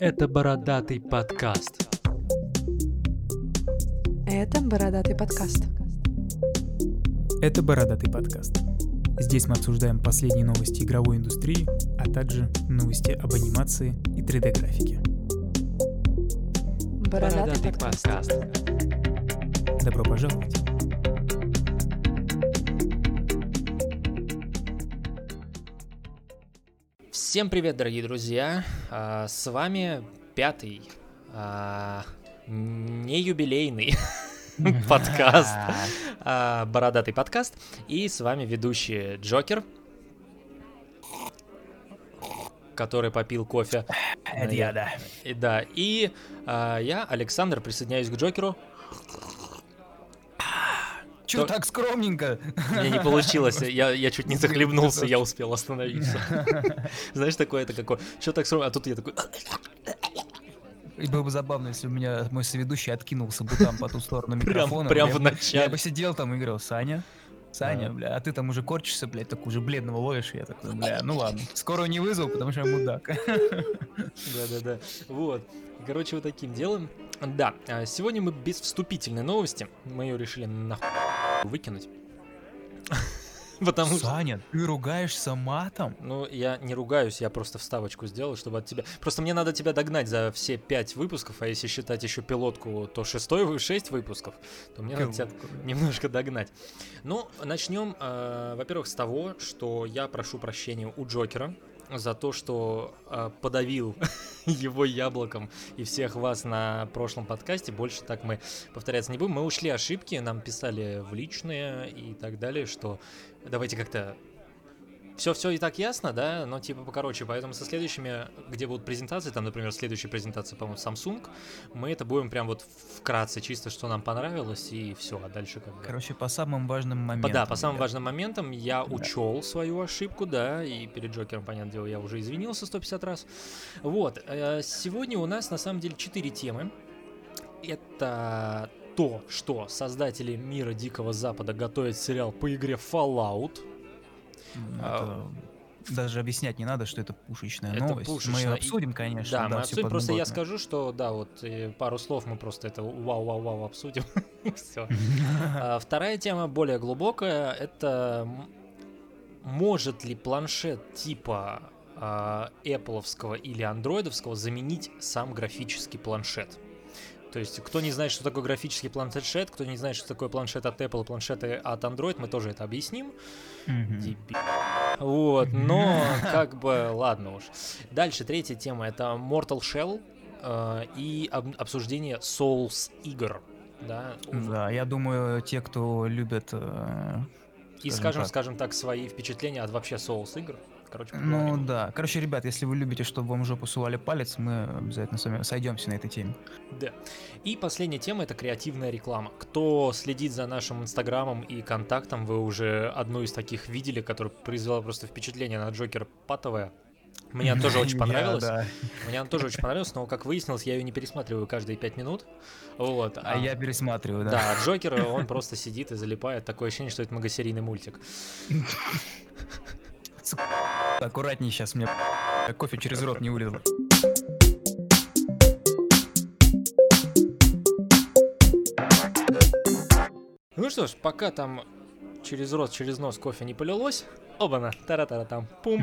Это бородатый подкаст. Это бородатый подкаст. Это «Бородатый подкаст». Здесь мы обсуждаем последние новости игровой индустрии, а также новости об анимации и 3D-графике. Бородатый, подкаст. Добро пожаловать! Всем привет, дорогие друзья! А, С вами пятый, а, не юбилейный подкаст, а, бородатый подкаст, и с вами ведущий Джокер, который попил кофе. Это я, да. И, да, и я, Александр, присоединяюсь к Джокеру. Чё так скромненько? Мне не получилось, я, я чуть не захлебнулся, я успел остановиться. Знаешь, такое это какое, что так срок, а тут я такой, И было бы забавно, если у меня мой соведущий откинулся бы там по ту сторону прям, микрофона. прям бля. в Я начале. бы сидел там и говорил, Саня, Саня, Да. бля, а ты там уже корчишься, блядь, так уже бледного ловишь. Я такой, бля, ну ладно, скоро не вызову, потому что я мудак. Да-да-да. Вот. Короче, вот таким делом. Да, а сегодня мы без вступительной новости. Мы ее решили нахуй выкинуть. Потому что... Саня, ты ругаешься матом? Ну, я не ругаюсь, я просто вставочку сделал, чтобы от тебя... Просто мне надо тебя догнать за все пять выпусков, а если считать еще пилотку, то шестой, шесть выпусков, то мне надо тебя немножко догнать. Ну, начнем, э, во-первых, с того, что я прошу прощения у Джокера за то, что э, подавил его яблоком и всех вас на прошлом подкасте. Больше так мы повторяться не будем. Мы ушли ошибки, нам писали в личные и так далее, что давайте как-то все, все и так ясно, да, но типа покороче, поэтому со следующими, где будут презентации, там, например, следующая презентация, по-моему, Samsung, мы это будем прям вот вкратце, чисто, что нам понравилось, и все, а дальше как бы... Короче, по самым важным По- моментам. да, по самым ребят. важным моментам я Да. учел свою ошибку, да, и перед Джокером, понятное дело, я уже извинился 150 раз. Вот, э, сегодня у нас на самом деле 4 темы. Это то, что создатели мира Дикого Запада готовят сериал по игре Fallout. А, это Даже объяснять не надо, что это пушечная Это новость. Мы пушечная. ее И- обсудим, конечно. Да, мы всё обсудим, просто я скажу, что да, вот э, пару слов мы просто это вау-вау-вау обсудим. Все. А, Вторая тема более глубокая. Это может ли планшет типа а, Apple'овского или андроидовского заменить сам графический планшет? То есть, кто не знает, что такое графический планшет, кто не знает, что такое планшет от Apple планшеты от Android, мы тоже это объясним. Вот, но как бы, ладно уж. Дальше, третья тема, это Mortal Shell э, и об- обсуждение Souls игр. Да, Да, я думаю, те, кто любят... э, и скажем скажем, так. скажем так, свои впечатления от вообще Souls игр. Короче, Ну поговорим. да. Короче, ребят, если вы любите, чтобы вам жопу сували палец, мы обязательно с вами сойдемся на этой теме. Да. И последняя тема это креативная реклама. Кто следит за нашим инстаграмом и контактом, вы уже одну из таких видели, которая произвела просто впечатление на Джокера патовая. Мне она тоже очень Я, понравилась. да. Мне она тоже очень понравилась, но, как выяснилось, я ее не пересматриваю каждые пять минут. Вот. А я пересматриваю, да. Да, а Джокер, он просто сидит и залипает. Такое ощущение, что это многосерийный мультик. Аккуратнее сейчас, мне кофе через рот не вылезло. Ну что ж, пока там через рот, через нос кофе не полилось, оба-на, тара-тара там, пум.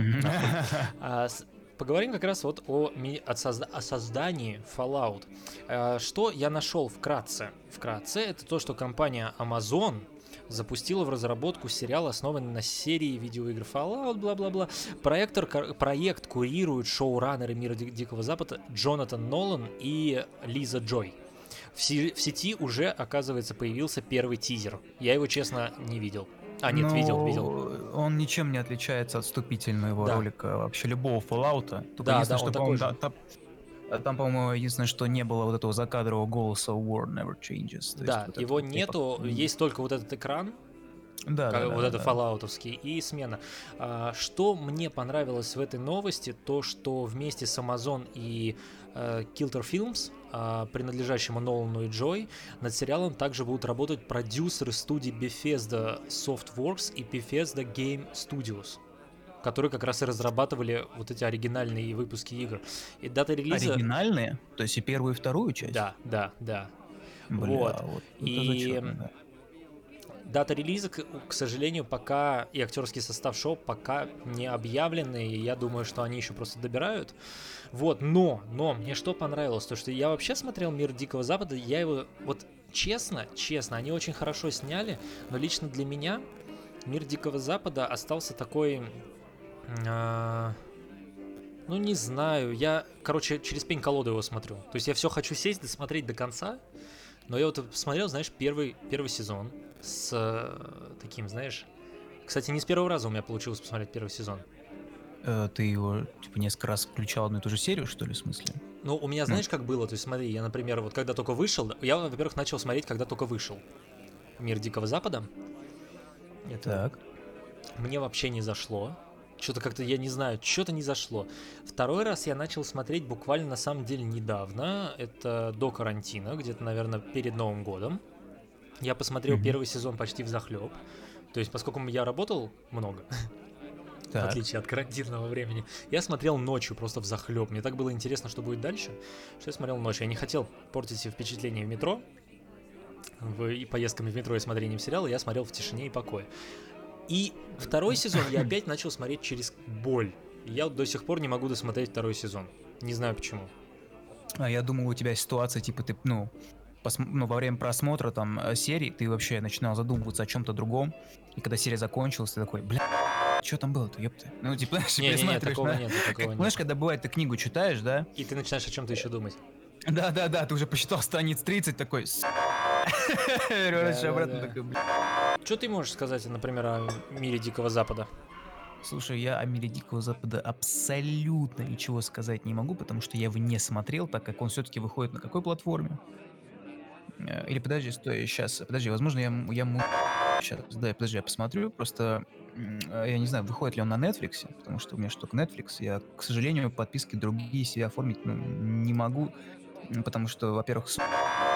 А, с- Поговорим как раз вот о, ми- от созда- о создании Fallout. А, Что я нашел вкратце? Вкратце это то, что компания Amazon запустила в разработку сериал, основанный на серии видеоигр Fallout, бла-бла-бла. Проектор, проект курируют шоураннеры мира Ди- Дикого Запада Джонатан Нолан и Лиза Джой. В, си- в сети уже, оказывается, появился первый тизер. Я его, честно, не видел. А, нет, видел, Ну, видел. Он ничем не отличается от вступительного Да. ролика вообще любого Fallout. Только Да, да, что, он такой да, там, а там, по-моему, единственное, что не было вот этого закадрового голоса War never changes. То есть Да, вот это его вот, типа, нету, м, есть только вот этот экран, Да, как- да, вот да, это да. фоллаутовский, и смена. А, что мне понравилось в этой новости, то что вместе с Amazon и э, Kilter Films, а, принадлежащему Нолану и Джой, над сериалом также будут работать продюсеры студии Bethesda Softworks и Bethesda Game Studios которые как раз и разрабатывали вот эти оригинальные выпуски игр. И дата релиза... Оригинальные? То есть и первую, и вторую часть? Да, да, да. Бля, вот. вот. И- зачетно, да. Дата релиза, к, к сожалению, пока и актерский состав шоу пока не объявлены, и я думаю, что они еще просто добирают. Вот, но, но мне что понравилось, то что я вообще смотрел «Мир Дикого Запада», я его, вот честно, честно, они очень хорошо сняли, но лично для меня «Мир Дикого Запада» остался такой... а, ну, не знаю, я, короче, через пень-колоду его смотрю. То есть я все хочу сесть, досмотреть до конца, но я вот посмотрел, знаешь, первый, первый сезон с э, таким, знаешь... Кстати, не с первого раза у меня получилось посмотреть первый сезон. Э, Ты его, типа, несколько раз включал одну и ту же серию, что ли, в смысле? Ну, у меня, знаешь, как было? То есть, смотри, я, например, вот когда только вышел, я, во-первых, начал смотреть, когда только вышел «Мир Дикого Запада». Это Так. мне вообще не зашло. Что-то как-то, я не знаю, что-то не зашло. Второй раз я начал смотреть буквально на самом деле недавно. Это до карантина, где-то, наверное, перед Новым годом. Я посмотрел Мгм. первый сезон почти в захлеб. То есть, поскольку я работал много, в Так. отличие от карантинного времени, я смотрел ночью просто в захлеб. Мне так было интересно, что будет дальше, что я смотрел ночью. Я не хотел портить себе впечатление в метро, в, и поездками в метро и смотрением сериала, я смотрел в тишине и покое. И второй сезон я опять начал смотреть через боль. Я вот до сих пор не могу досмотреть второй сезон. Не знаю почему. А я думал, у тебя ситуация, типа, ты, ну, посм- ну, во время просмотра там э, серии ты вообще начинал задумываться о чем-то другом, и когда серия закончилась, ты такой, бля, что там было-то, ёпта? Ну, типа, знаешь, Не-не-не, пересматриваешь, такого да? нет, Как, такого знаешь, нет. когда бывает, ты книгу читаешь, да? И ты начинаешь о чем-то еще думать. Да-да-да, ты уже посчитал страниц 30, такой. Вернешься Да-да-да. обратно, такой, бля. Что ты можешь сказать, например, о мире Дикого Запада? Слушай, я о мире Дикого Запада абсолютно ничего сказать не могу, потому что я его не смотрел, так как он все-таки выходит на какой платформе? Э, Или подожди, стой, сейчас, подожди, возможно, я, я сейчас, да, подожди, я посмотрю, просто я не знаю, выходит ли он на Netflix, потому что у меня же только Netflix, я, к сожалению, подписки другие себе оформить ну, не могу, потому что, во-первых,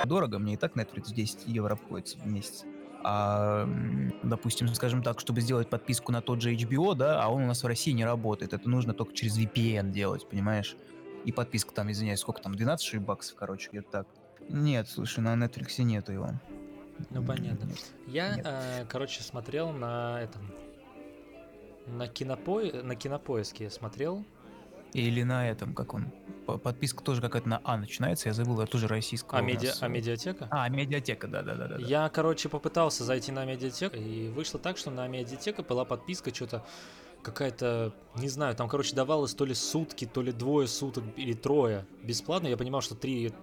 дорого, мне и так Netflix 10 евро обходится в месяц. А, допустим, скажем так, чтобы сделать подписку на тот же HBO, да, а он у нас в России не работает. Это нужно только через VPN делать, понимаешь? И подписка там, извиняюсь, сколько там, 12 что ли, баксов, короче, где-то так. Нет, слушай, на Netflix нету его. Ну, понятно. нет. Я, Нет. э, короче, смотрел на этом... На, кинопо... на кинопоиске я смотрел. Или на этом, как он, по- подписка тоже какая-то на А начинается, я забыл, это тоже российская. А, медиа... нас, а медиатека? А, медиатека, да-да-да. Я, короче, попытался зайти на медиатеку, и вышло так, что на медиатеку была подписка что-то какая-то, не знаю, там, короче, давалось то ли сутки, то ли двое суток или трое бесплатно. Я понимал, что три,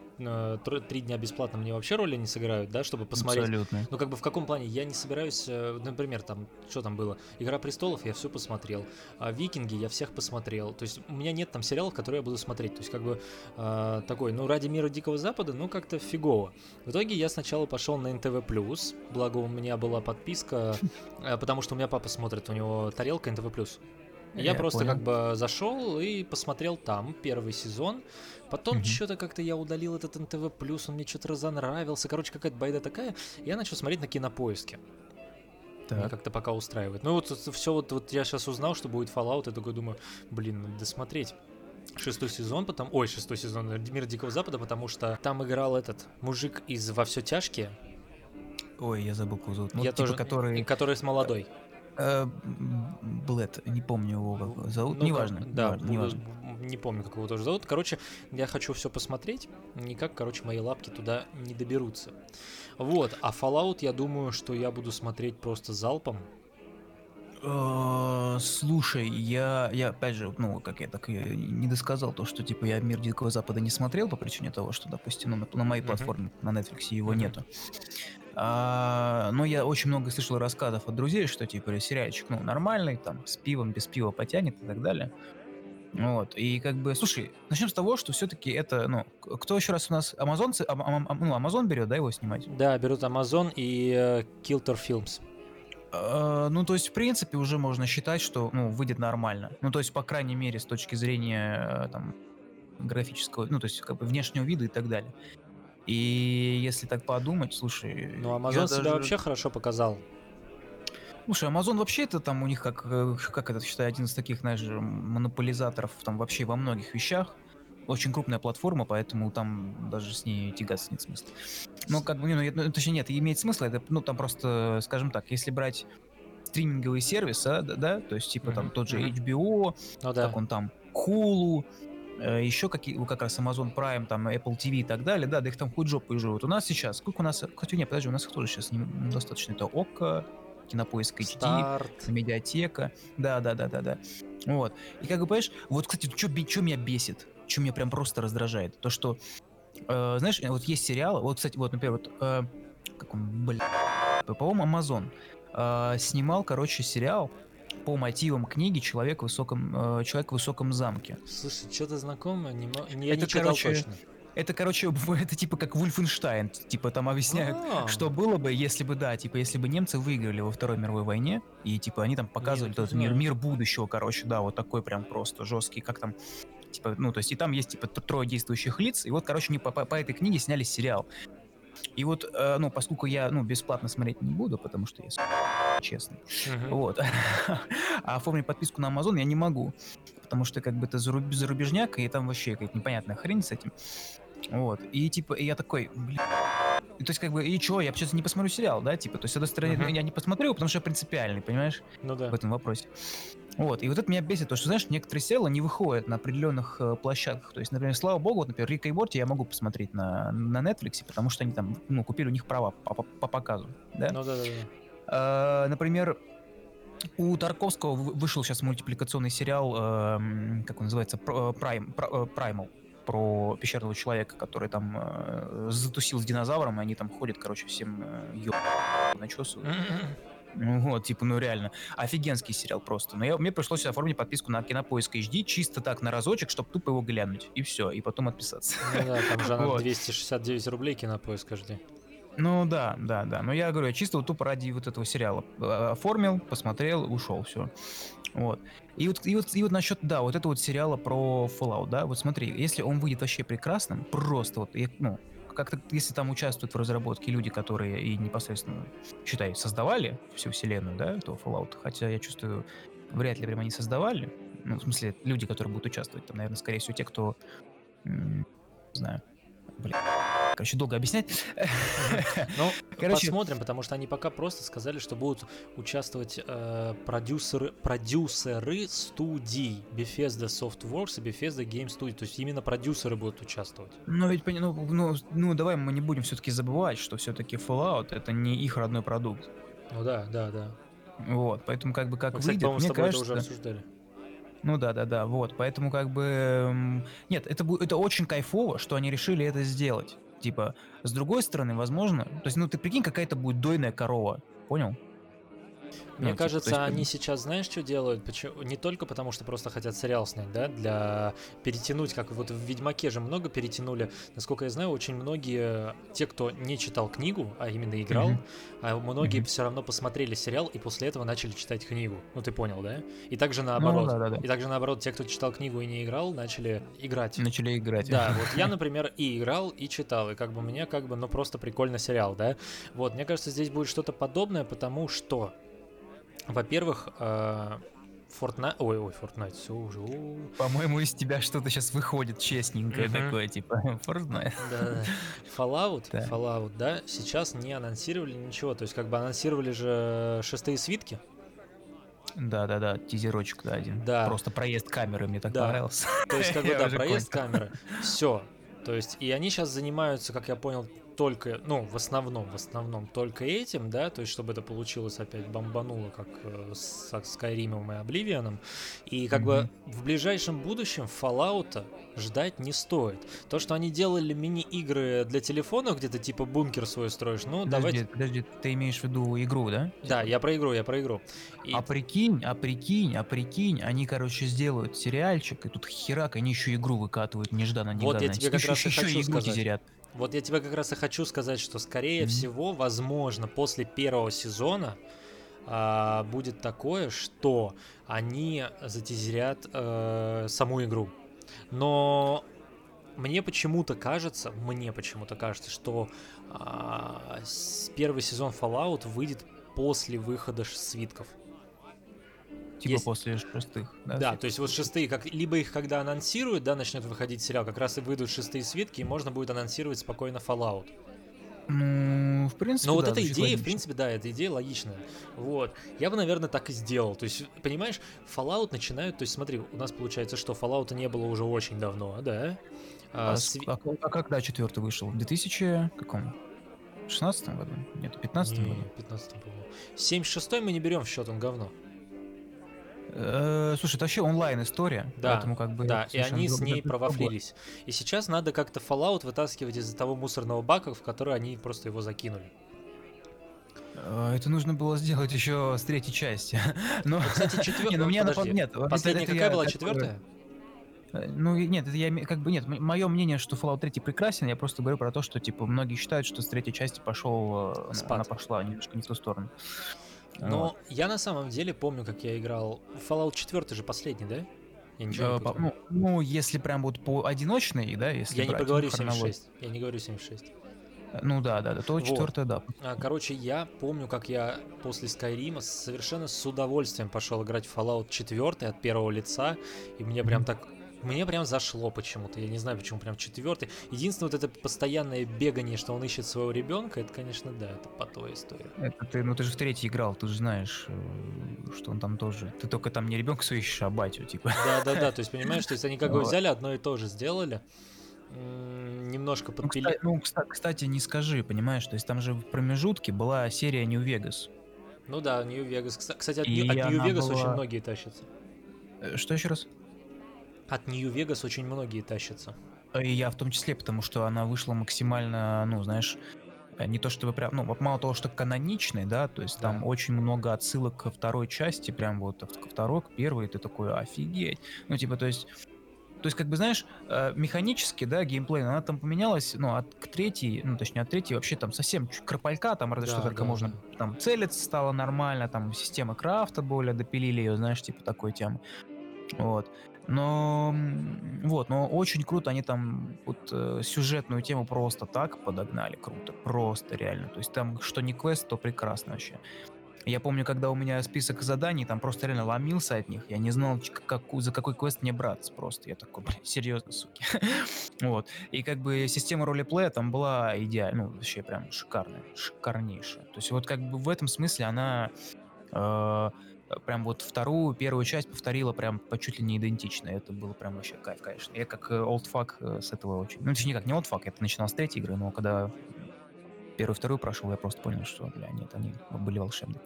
три дня бесплатно мне вообще роли не сыграют, да, чтобы посмотреть. Абсолютно. Ну, как бы в каком плане? Я не собираюсь, э, например, там, что там было? Игра престолов, я все посмотрел. А Викинги я всех посмотрел. То есть у меня нет там сериалов, которые я буду смотреть. То есть, как бы э, такой, ну, ради мира Дикого Запада, ну, как-то фигово. В итоге я сначала пошел на НТВ благо у меня была подписка, э, потому что у меня папа смотрит, у него тарелка НТВ Я, Я просто понял. как бы зашел и посмотрел там первый сезон. Потом Мгм. что-то как-то я удалил этот НТВ он мне что-то разонравился. Короче, какая-то байда такая. Я начал смотреть на кинопоиске. Меня Так. как-то пока устраивает. Ну вот все вот, вот я сейчас узнал, что будет Fallout, и такой думаю, блин, надо досмотреть. Шестой сезон, потом, ой, шестой сезон э, Мир Дикого Запада, потому что там играл этот мужик из Во все тяжкие, Ой, я забыл, как зовут. Ну, я типа, тоже, который... который с молодой. Э, Блэд, не помню его как зовут, Ну, неважно, да, неважно. Не помню, как его тоже зовут. Короче, я хочу все посмотреть. Никак, короче, мои лапки туда не доберутся. Вот, а Fallout, я думаю, что я буду смотреть просто залпом. Э, Слушай, я, я опять же, ну, как я так и не досказал то, что типа я Мир Дикого Запада не смотрел по причине того, что, допустим, ну, на, на моей платформе на Netflix его нету. А, но я очень много слышал рассказов от друзей, что типа сериальчик, ну, нормальный, там, с пивом, без пива потянет и так далее. Вот, и как бы, слушай, начнем с того, что все-таки это, ну, кто еще раз у нас, амазонцы, ам- ам- ам- ну, Амазон берет, да, его снимать? Да, берут Amazon и э, Kilter Films. Э, ну, то есть, в принципе, уже можно считать, что, ну, выйдет нормально. Ну, то есть, по крайней мере, с точки зрения, э, там, графического, ну, то есть, как бы, внешнего вида и так далее. И если так подумать, слушай... Ну, себя даже... вообще хорошо показал. Слушай, Amazon вообще это там у них как, э, как это, считай, один из таких, знаешь, монополизаторов там вообще во многих вещах. Очень крупная платформа, поэтому там даже с ней тягаться нет смысла. Ну, как бы, ну, ну, точнее, нет, имеет смысл, это, ну, там просто, скажем так, если брать стриминговый сервис, а, да, да, то есть, типа, mm-hmm. там, тот же HBO, ну, да. как он там, Hulu, э, еще какие, как раз Amazon Prime, там, Apple TV и так далее, да, да их там хоть жопы живут. У нас сейчас, сколько у нас, хотя нет, подожди, у нас тоже сейчас недостаточно, это ОККО, Кинопоиск HD, Старт. Медиатека, да, да, да, да, да. Вот. И как бы, понимаешь, вот, кстати, что меня бесит, что меня прям просто раздражает, то, что, э, знаешь, вот есть сериалы, вот, кстати, вот, например, вот, э, как он, блин, по-моему, Amazon э, снимал, короче, сериал по мотивам книги «Человек в высоком, э, Человек в высоком замке». Слушай, что-то знакомое, не, не, Это, не короче, точно. Это, короче, это типа как Вульфенштайн. Типа там объясняют, А-а-а. что было бы, если бы, да, типа, если бы немцы выиграли во Второй мировой войне, и типа они там показывали Нет, тот мир, мир будущего, короче, да, вот такой прям просто жесткий, как там типа, ну, то есть и там есть, типа, трое действующих лиц, и вот, короче, не по, по, по этой книге сняли сериал. И вот, э, ну, поскольку я, ну, бесплатно смотреть не буду, потому что я честный, uh-huh. вот, а оформить подписку на Amazon я не могу, потому что, как бы, это заруб- зарубежняк, и там вообще какая-то непонятная хрень с этим. Вот, и, типа, и я такой, блин, то есть, как бы, и чё, я сейчас не посмотрю сериал, да, типа, то есть, с одной стороны, uh-huh. я не посмотрю, потому что я принципиальный, понимаешь? Ну да. В этом вопросе. Вот, и вот это меня бесит, то, что, знаешь, некоторые сериалы не выходят на определенных э, площадках. То есть, например, слава богу, вот, например, Рика и Морти я могу посмотреть на, на Netflix, потому что они там, ну, купили у них права по, по, по показу, да? Ну да, да, да. А, например, у Тарковского вышел сейчас мультипликационный сериал, э, как он называется, Prime, э, Primal про пещерного человека, который там э, затусил с динозавром, и они там ходят, короче, всем э, ё... начесывают. Ну вот, типа, ну реально. Офигенский сериал просто. Но я, мне пришлось оформить подписку на Кинопоиск HD чисто так на разочек, чтобы тупо его глянуть. И все, и потом отписаться. Ну да, там же вот. 269 рублей Кинопоиск HD. Ну да, да, да. Но я говорю, я чисто вот тупо ради вот этого сериала э, оформил, посмотрел, ушел, все. Вот. И вот, и вот, и вот насчет, да, вот этого вот сериала про Fallout, да, вот смотри, если он выйдет вообще прекрасным, просто вот, ну, как-то, если там участвуют в разработке люди, которые и непосредственно, считай, создавали всю вселенную, да, этого Fallout, хотя я чувствую, вряд ли прямо они создавали, ну, в смысле, люди, которые будут участвовать, там, наверное, скорее всего, те, кто, не знаю, блин, Короче, долго объяснять. Ну, Короче, посмотрим, потому что они пока просто сказали, что будут участвовать э, продюсеры, продюсеры студий Bethesda Softworks и Bethesda Game Studio. То есть именно продюсеры будут участвовать. Ну, ведь, ну, ну, ну давай мы не будем все-таки забывать, что все-таки Fallout это не их родной продукт. Ну да, да, да. Вот, поэтому как бы как выйдет, кстати, мне кажется... Это уже обсуждали. Ну да, да, да, вот, поэтому как бы... Нет, это, это очень кайфово, что они решили это сделать. Типа, с другой стороны, возможно, то есть, ну ты прикинь, какая-то будет дойная корова, понял? Мне ну, кажется, типа, есть... они сейчас, знаешь, что делают? Почему? Не только потому, что просто хотят сериал снять, да, для перетянуть, как вот в Ведьмаке же много перетянули. Насколько я знаю, очень многие, те, кто не читал книгу, а именно играл, mm-hmm. а многие mm-hmm. все равно посмотрели сериал и после этого начали читать книгу. Ну, ты понял, да? И также ну наоборот. Ну, да, да, да. И также наоборот, те, кто читал книгу и не играл, начали играть. Начали играть. Да, вот я, например, и играл, и читал, и как бы мне как бы, ну, просто прикольно сериал, да? Вот, мне кажется, здесь будет что-то подобное, потому что во-первых, э, Fortnite... Ой, ой, Fortnite, все уже... По-моему, из тебя что-то сейчас выходит честненькое uh-huh. такое, типа Fortnite. Да, Fallout, да. Fallout, да, сейчас не анонсировали ничего, то есть как бы анонсировали же шестые свитки, да, да, да, тизерочек, да, один. Да. Просто проезд камеры мне так да. понравился. То есть, как бы, да, проезд камеры. Все. То есть, и они сейчас занимаются, как я понял, только, ну, в основном, в основном только этим, да, то есть, чтобы это получилось опять бомбануло, как э, с, Skyrim и Обливианом. И как mm-hmm. бы в ближайшем будущем Fallout ждать не стоит. То, что они делали мини-игры для телефона, где ты типа бункер свой строишь, ну, подожди, давайте... Подожди, ты имеешь в виду игру, да? Да, я про игру, я про игру. И... А прикинь, а прикинь, а прикинь, они, короче, сделают сериальчик, и тут херак, они еще игру выкатывают нежданно-негаданно. Вот я тебе как еще, раз и еще хочу игру сказать. Тизерят. Вот я тебе как раз и хочу сказать, что скорее mm-hmm. всего, возможно, после первого сезона а, будет такое, что они затизерят э, саму игру. Но мне почему-то кажется, мне почему-то кажется, что а, первый сезон Fallout выйдет после выхода свитков. Типа есть... после шестых. Да, да то есть вот шестые, как либо их когда анонсируют, да, начнет выходить сериал, как раз и выйдут шестые свитки, и можно будет анонсировать спокойно Fallout. Ну, в принципе, Но да, вот эта идея, логично. в принципе, да, эта идея логичная. Вот. Я бы, наверное, так и сделал. То есть, понимаешь, Fallout начинают... То есть, смотри, у нас получается, что Fallout не было уже очень давно, да? А, а, сви... а, а когда четвертый вышел? В 2000 каком? 16 году? Нет, в 15 году? 15 по-моему. 76 мы не берем в счет, он говно. Э, слушай, это вообще онлайн история, да, поэтому как бы да, и они с ней провафлились. И сейчас надо как-то Fallout вытаскивать из того мусорного бака, в который они просто его закинули. Э, это нужно было сделать еще с третьей части. Но, кстати, четвертая. Ну, мне нет, последняя какая была четвертая? Э, ну, нет, это я как бы нет. Мое мнение, что Fallout 3 прекрасен, я просто говорю про то, что типа многие считают, что с третьей части пошел, Спад. она пошла немножко не в ту сторону. Но вот. я на самом деле помню, как я играл. Fallout 4 же последний, да? Я ничего не по, ну, ну, если прям вот по одиночной, да, если Я не проговорю 76. Я не говорю 76. Ну да, да, да, то вот. четвертое, да. А, короче, я помню, как я после Скайрима совершенно с удовольствием пошел играть в Fallout 4 от первого лица, и мне прям так мне прям зашло почему-то. Я не знаю, почему прям четвертый. Единственное, вот это постоянное бегание, что он ищет своего ребенка, это, конечно, да, это по той истории. Это ты, ну ты же в третий играл, ты же знаешь, э, что он там тоже. Ты только там не ребенка свой ищешь, а батю, типа. Да, да, да. То есть, понимаешь, то есть они как бы взяли одно и то же сделали немножко подпили. Ну, кстати, ну, кстати, не скажи, понимаешь, то есть там же в промежутке была серия New Vegas. Ну да, New Vegas. Кстати, от, New, от New Vegas была... очень многие тащатся. Э, что еще раз? От Нью-Вегас очень многие тащатся. И я в том числе, потому что она вышла максимально, ну, знаешь, не то чтобы прям, ну, мало того, что каноничный, да, то есть да. там очень много отсылок ко второй части, прям вот ко второй, к первой, ты такой, офигеть. Ну, типа, то есть, то есть, как бы, знаешь, э, механически, да, геймплей, она там поменялась, ну, от к третьей, ну, точнее, от третьей вообще там совсем кропалька, там разве да, что только да, можно, да. там, целиться стало нормально, там, система крафта более допилили ее, знаешь, типа такой темы. Вот. Но вот, но очень круто они там вот э, сюжетную тему просто так подогнали, круто, просто реально. То есть там что не квест, то прекрасно вообще. Я помню, когда у меня список заданий, там просто реально ломился от них. Я не знал, как, за какой квест мне браться просто. Я такой, блин, серьезно, суки. вот. И как бы система ролеплея там была идеальная, ну, вообще прям шикарная, шикарнейшая. То есть вот как бы в этом смысле она э, прям вот вторую, первую часть повторила прям по чуть ли не идентично. Это было прям вообще кайф, конечно. Я как олдфак э, э, с этого очень... Ну, точнее, как не олдфак, это начинал с третьей игры, но когда первую, вторую прошел, я просто понял, что, бля, нет, они были волшебные.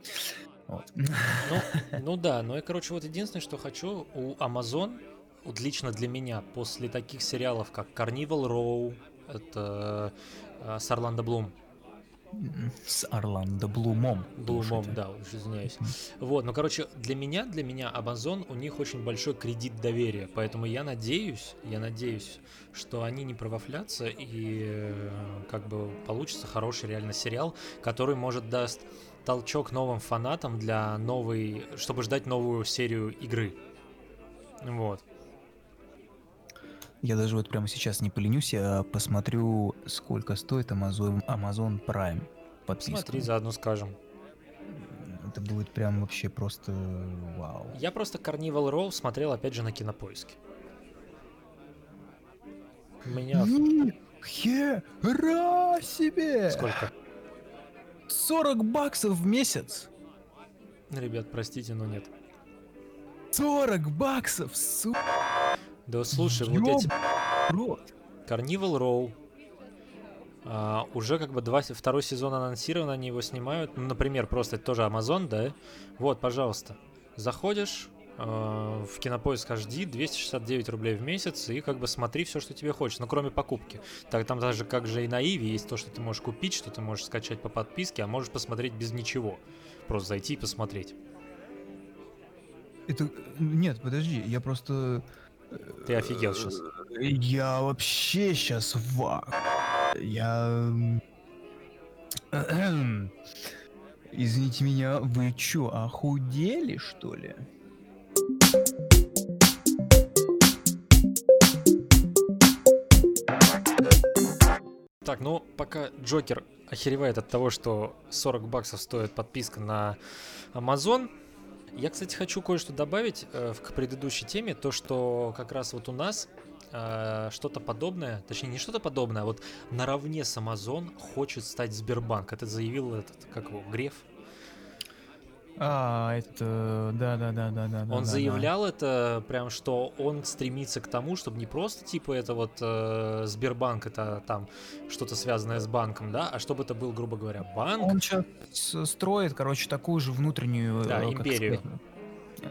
Вот. Ну, ну да, ну и, короче, вот единственное, что хочу, у Amazon, вот лично для меня, после таких сериалов, как Carnival Row, это э, с Орландо Блум, с Орландо Блумом. Блумом, да, уж извиняюсь. Вот, ну, короче, для меня, для меня Amazon, у них очень большой кредит доверия, поэтому я надеюсь, я надеюсь, что они не провафлятся и э, как бы получится хороший реально сериал, который, может, даст толчок новым фанатам для новой, чтобы ждать новую серию игры. Вот. Я даже вот прямо сейчас не поленюсь, я посмотрю, сколько стоит Amazon, Amazon Prime подписка. Смотри, заодно скажем. Это будет прям вообще просто вау. Я просто Carnival Row смотрел опять же на кинопоиске. Меня... Хера себе! Сколько? 40 баксов в месяц! Ребят, простите, но нет. 40 баксов, сука! Да слушай, Ёб... вот эти... Carnival Row. А, уже как бы два, второй сезон анонсирован, они его снимают. Ну, например, просто это тоже Amazon, да? Вот, пожалуйста. Заходишь э, в Кинопоиск HD, 269 рублей в месяц, и как бы смотри все, что тебе хочется, ну, кроме покупки. Так там даже как же и на Иви есть то, что ты можешь купить, что ты можешь скачать по подписке, а можешь посмотреть без ничего. Просто зайти и посмотреть. Это... Нет, подожди, я просто... Ты офигел сейчас. Я вообще сейчас в... Я... Извините меня, вы чё, охудели, что ли? Так, ну пока Джокер охеревает от того, что 40 баксов стоит подписка на Amazon, я, кстати, хочу кое-что добавить э, к предыдущей теме, то, что как раз вот у нас э, что-то подобное, точнее не что-то подобное, а вот наравне с Amazon хочет стать Сбербанк. Это заявил этот, как его, Греф? А, это, да, да, да, да, да. Он да, заявлял да. это прям, что он стремится к тому, чтобы не просто типа это вот э, Сбербанк, это там что-то связанное с банком, да, а чтобы это был, грубо говоря, банк. Он сейчас строит, короче, такую же внутреннюю да, э, империю. Сказать,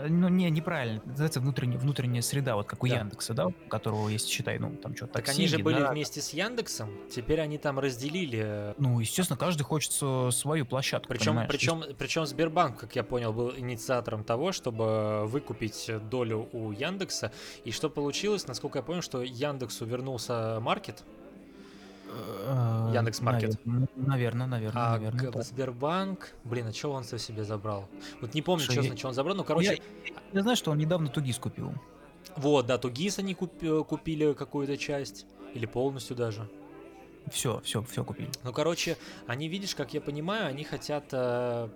ну, не, неправильно. называется внутренняя, внутренняя среда, вот как у да. Яндекса, да, у которого есть, считай, ну, там что-то Так такси, они же были да. вместе с Яндексом, теперь они там разделили. Э, ну, естественно, каждый хочет свою площадку, Причем, причем, причем Сбербанк, как я понял, был инициатором того, чтобы выкупить долю у Яндекса. И что получилось, насколько я понял, что Яндексу вернулся маркет, Э, Яндекс Маркет. Наверное, наверное, а наверное. Да. Сбербанк, блин, а что он со себе забрал? Вот не помню, честно, я... что он забрал, но короче. Я, я знаю, что он недавно Тугис купил. Вот, да, Тугис они купи, купили какую-то часть или полностью даже. Все, все, все купили. Ну, короче, они, видишь, как я понимаю, они хотят э,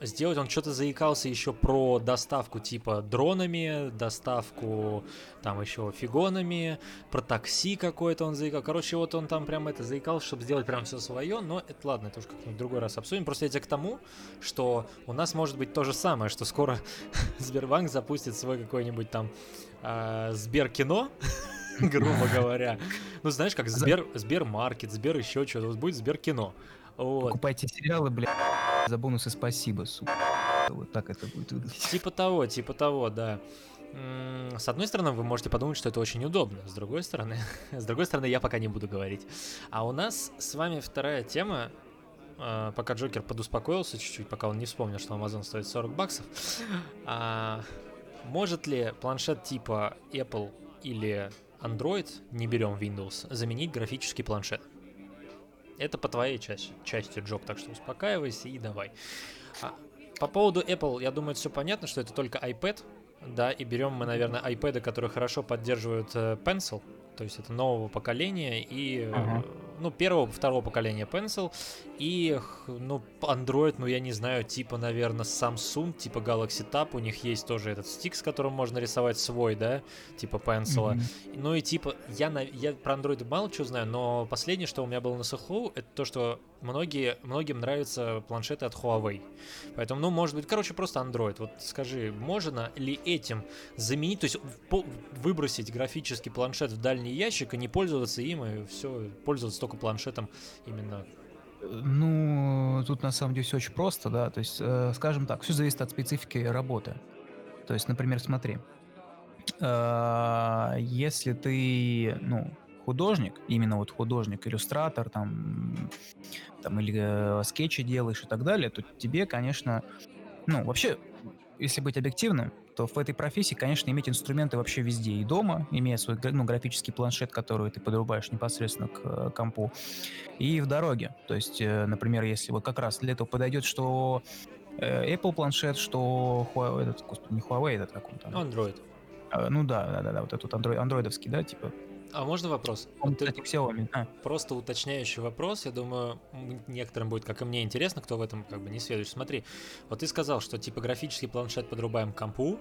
сделать. Он что-то заикался еще про доставку типа дронами, доставку там еще фигонами, про такси какое-то он заикал. Короче, вот он там прям это заикался, чтобы сделать прям все свое, но это ладно, это уж как-нибудь другой раз обсудим. Просто я к тому, что у нас может быть то же самое, что скоро Сбербанк запустит свой какой-нибудь там э, Сберкино, грубо говоря. Ну, знаешь, как Сбер, Сбермаркет, Сбер еще что-то. Вот будет Сберкино. Вот. Покупайте сериалы, бля, за бонусы спасибо, сука. Вот так это будет выглядеть. Типа того, типа того, да. С одной стороны, вы можете подумать, что это очень удобно. С другой стороны, с другой стороны, я пока не буду говорить. А у нас с вами вторая тема. А, пока Джокер подуспокоился чуть-чуть, пока он не вспомнил, что Amazon стоит 40 баксов. А, может ли планшет типа Apple или Android, не берем Windows, заменить графический планшет? Это по твоей части, части Джоб, так что успокаивайся и давай. А, по поводу Apple, я думаю, все понятно, что это только iPad, да, и берем мы, наверное, iPad, которые хорошо поддерживают э, Pencil, то есть это нового поколения и, uh-huh. Ну, первого, второго поколения Pencil и, ну, Android, ну, я не знаю, типа, наверное, Samsung, типа Galaxy Tab, у них есть тоже этот стик, с которым можно рисовать свой, да, типа Pencil. Mm-hmm. Ну и типа, я, на, я про Android мало что знаю, но последнее, что у меня было на слуху, это то, что многие, многим нравятся планшеты от Huawei. Поэтому, ну, может быть, короче, просто Android. Вот скажи, можно ли этим заменить, то есть выбросить графический планшет в дальний ящик и не пользоваться им, и все, пользоваться только планшетом именно ну, тут на самом деле все очень просто, да. То есть, э, скажем так, все зависит от специфики работы. То есть, например, смотри, э, если ты, ну, художник, именно вот художник, иллюстратор, там, там или э, скетчи делаешь и так далее, то тебе, конечно, ну, вообще, если быть объективным, то в этой профессии, конечно, иметь инструменты вообще везде. И дома, имея свой ну, графический планшет, который ты подрубаешь непосредственно к э, компу, и в дороге. То есть, э, например, если вот как раз для этого подойдет, что э, Apple планшет, что Huawei, этот, господи, не Huawei, этот как он там? Android. А, ну да, да, да, да, вот этот Android, андроидовский, да, типа а можно вопрос? Он, вот кстати, Xiaomi. А. Просто уточняющий вопрос. Я думаю, некоторым будет, как и мне, интересно, кто в этом как бы не следует. Смотри, вот ты сказал, что типа графический планшет подрубаем к компу.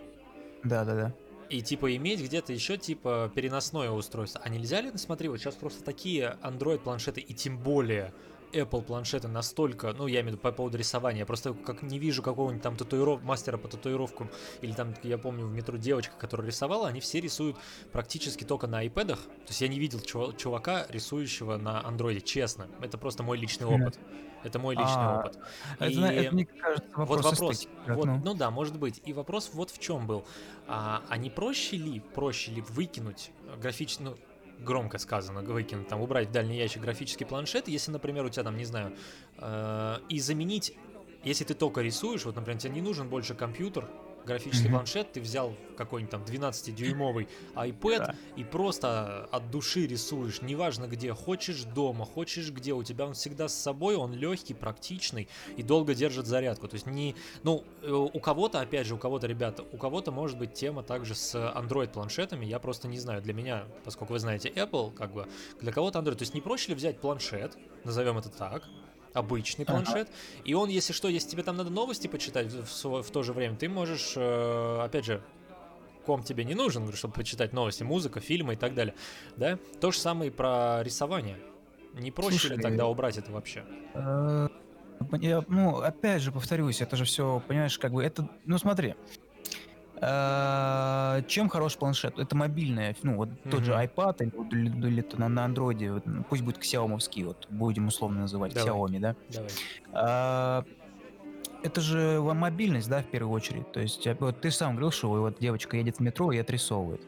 Да, да, да. И типа иметь где-то еще типа переносное устройство. А нельзя ли, смотри, вот сейчас просто такие Android планшеты и тем более Apple планшеты настолько, ну, я имею в виду по поводу рисования, я просто как не вижу какого-нибудь там татуиров, мастера по татуировкам, или там, я помню, в метро девочка, которая рисовала, они все рисуют практически только на iPad. То есть я не видел чувака, рисующего на андроиде, честно. Это просто мой личный опыт. Это мой личный а, опыт. Это, и это, мне кажется, вопрос вот вопрос, вот, ну. ну да, может быть. И вопрос вот в чем был. А, а не проще ли, проще ли выкинуть графический, ну, громко сказано, выкинуть, там, убрать в дальний ящик графический планшет, если, например, у тебя там, не знаю, э, и заменить, если ты только рисуешь, вот, например, тебе не нужен больше компьютер, графический Мгм. планшет, ты взял какой-нибудь там 12-дюймовый iPad Да. и просто от души рисуешь, неважно где, хочешь дома, хочешь где, у тебя он всегда с собой, он легкий, практичный и долго держит зарядку. То есть не, ну, э, у кого-то, опять же, у кого-то, ребята, у кого-то может быть тема также с Android планшетами, я просто не знаю. Для меня, поскольку вы знаете Apple, как бы, для кого-то Android. То есть не проще ли взять планшет, назовем это так, обычный Ага. планшет, и он, если что, если тебе там надо новости почитать в, в в то же время, ты можешь, э, опять же, ком тебе не нужен, чтобы почитать новости, музыка, фильмы и так далее, да? То же самое и про рисование. Не проще ли Слушай, тогда убрать это вообще? Э, я, ну, опять же, повторюсь, это же все, понимаешь, как бы это, ну смотри, чем хорош планшет? Это мобильная, ну вот тот же iPad или, или- или то на, на андроиде, вот, ну, пусть будет xiaomi вот будем условно называть Давай. Xiaomi, да? Давай. А, это же мобильность, да, в первую очередь. То есть, вот ты сам говорил, что вот девочка едет в метро и отрисовывает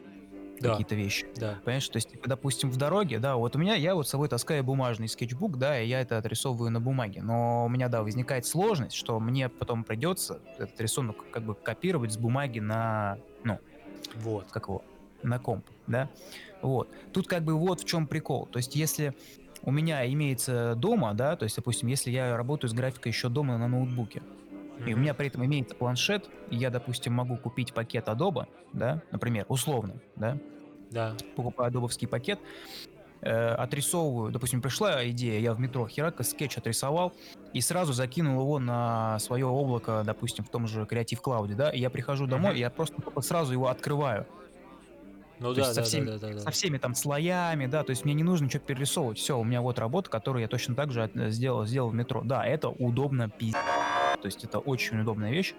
Да, какие-то вещи. да. Понимаешь, то есть, типа, допустим, в дороге, да, вот у меня, я вот с собой таскаю бумажный скетчбук, да, и я это отрисовываю на бумаге. Но у меня, да, возникает сложность, что мне потом придется этот рисунок как бы копировать с бумаги на, ну, Вот. как его, на комп, да. Вот. Тут как бы вот в чем прикол. То есть, если у меня имеется дома, да, то есть, допустим, если я работаю с графикой еще дома на ноутбуке, и у меня при этом имеется планшет, и я, допустим, могу купить пакет Adobe, да, например, условно, да, Да. покупаю адобовский пакет, э, отрисовываю, допустим, пришла идея, я в метро херак скетч отрисовал и сразу закинул его на свое облако, допустим, в том же Creative Cloud, да, и я прихожу домой, Мгм. и я просто сразу его открываю, Ну То да, есть со да, всеми- да, да, да, со да. всеми там слоями, да, то есть мне не нужно ничего перерисовывать, все, у меня вот работа, которую я точно так же сделал, сделал в метро. Да, это удобно, пиздец. то есть это очень удобная вещь.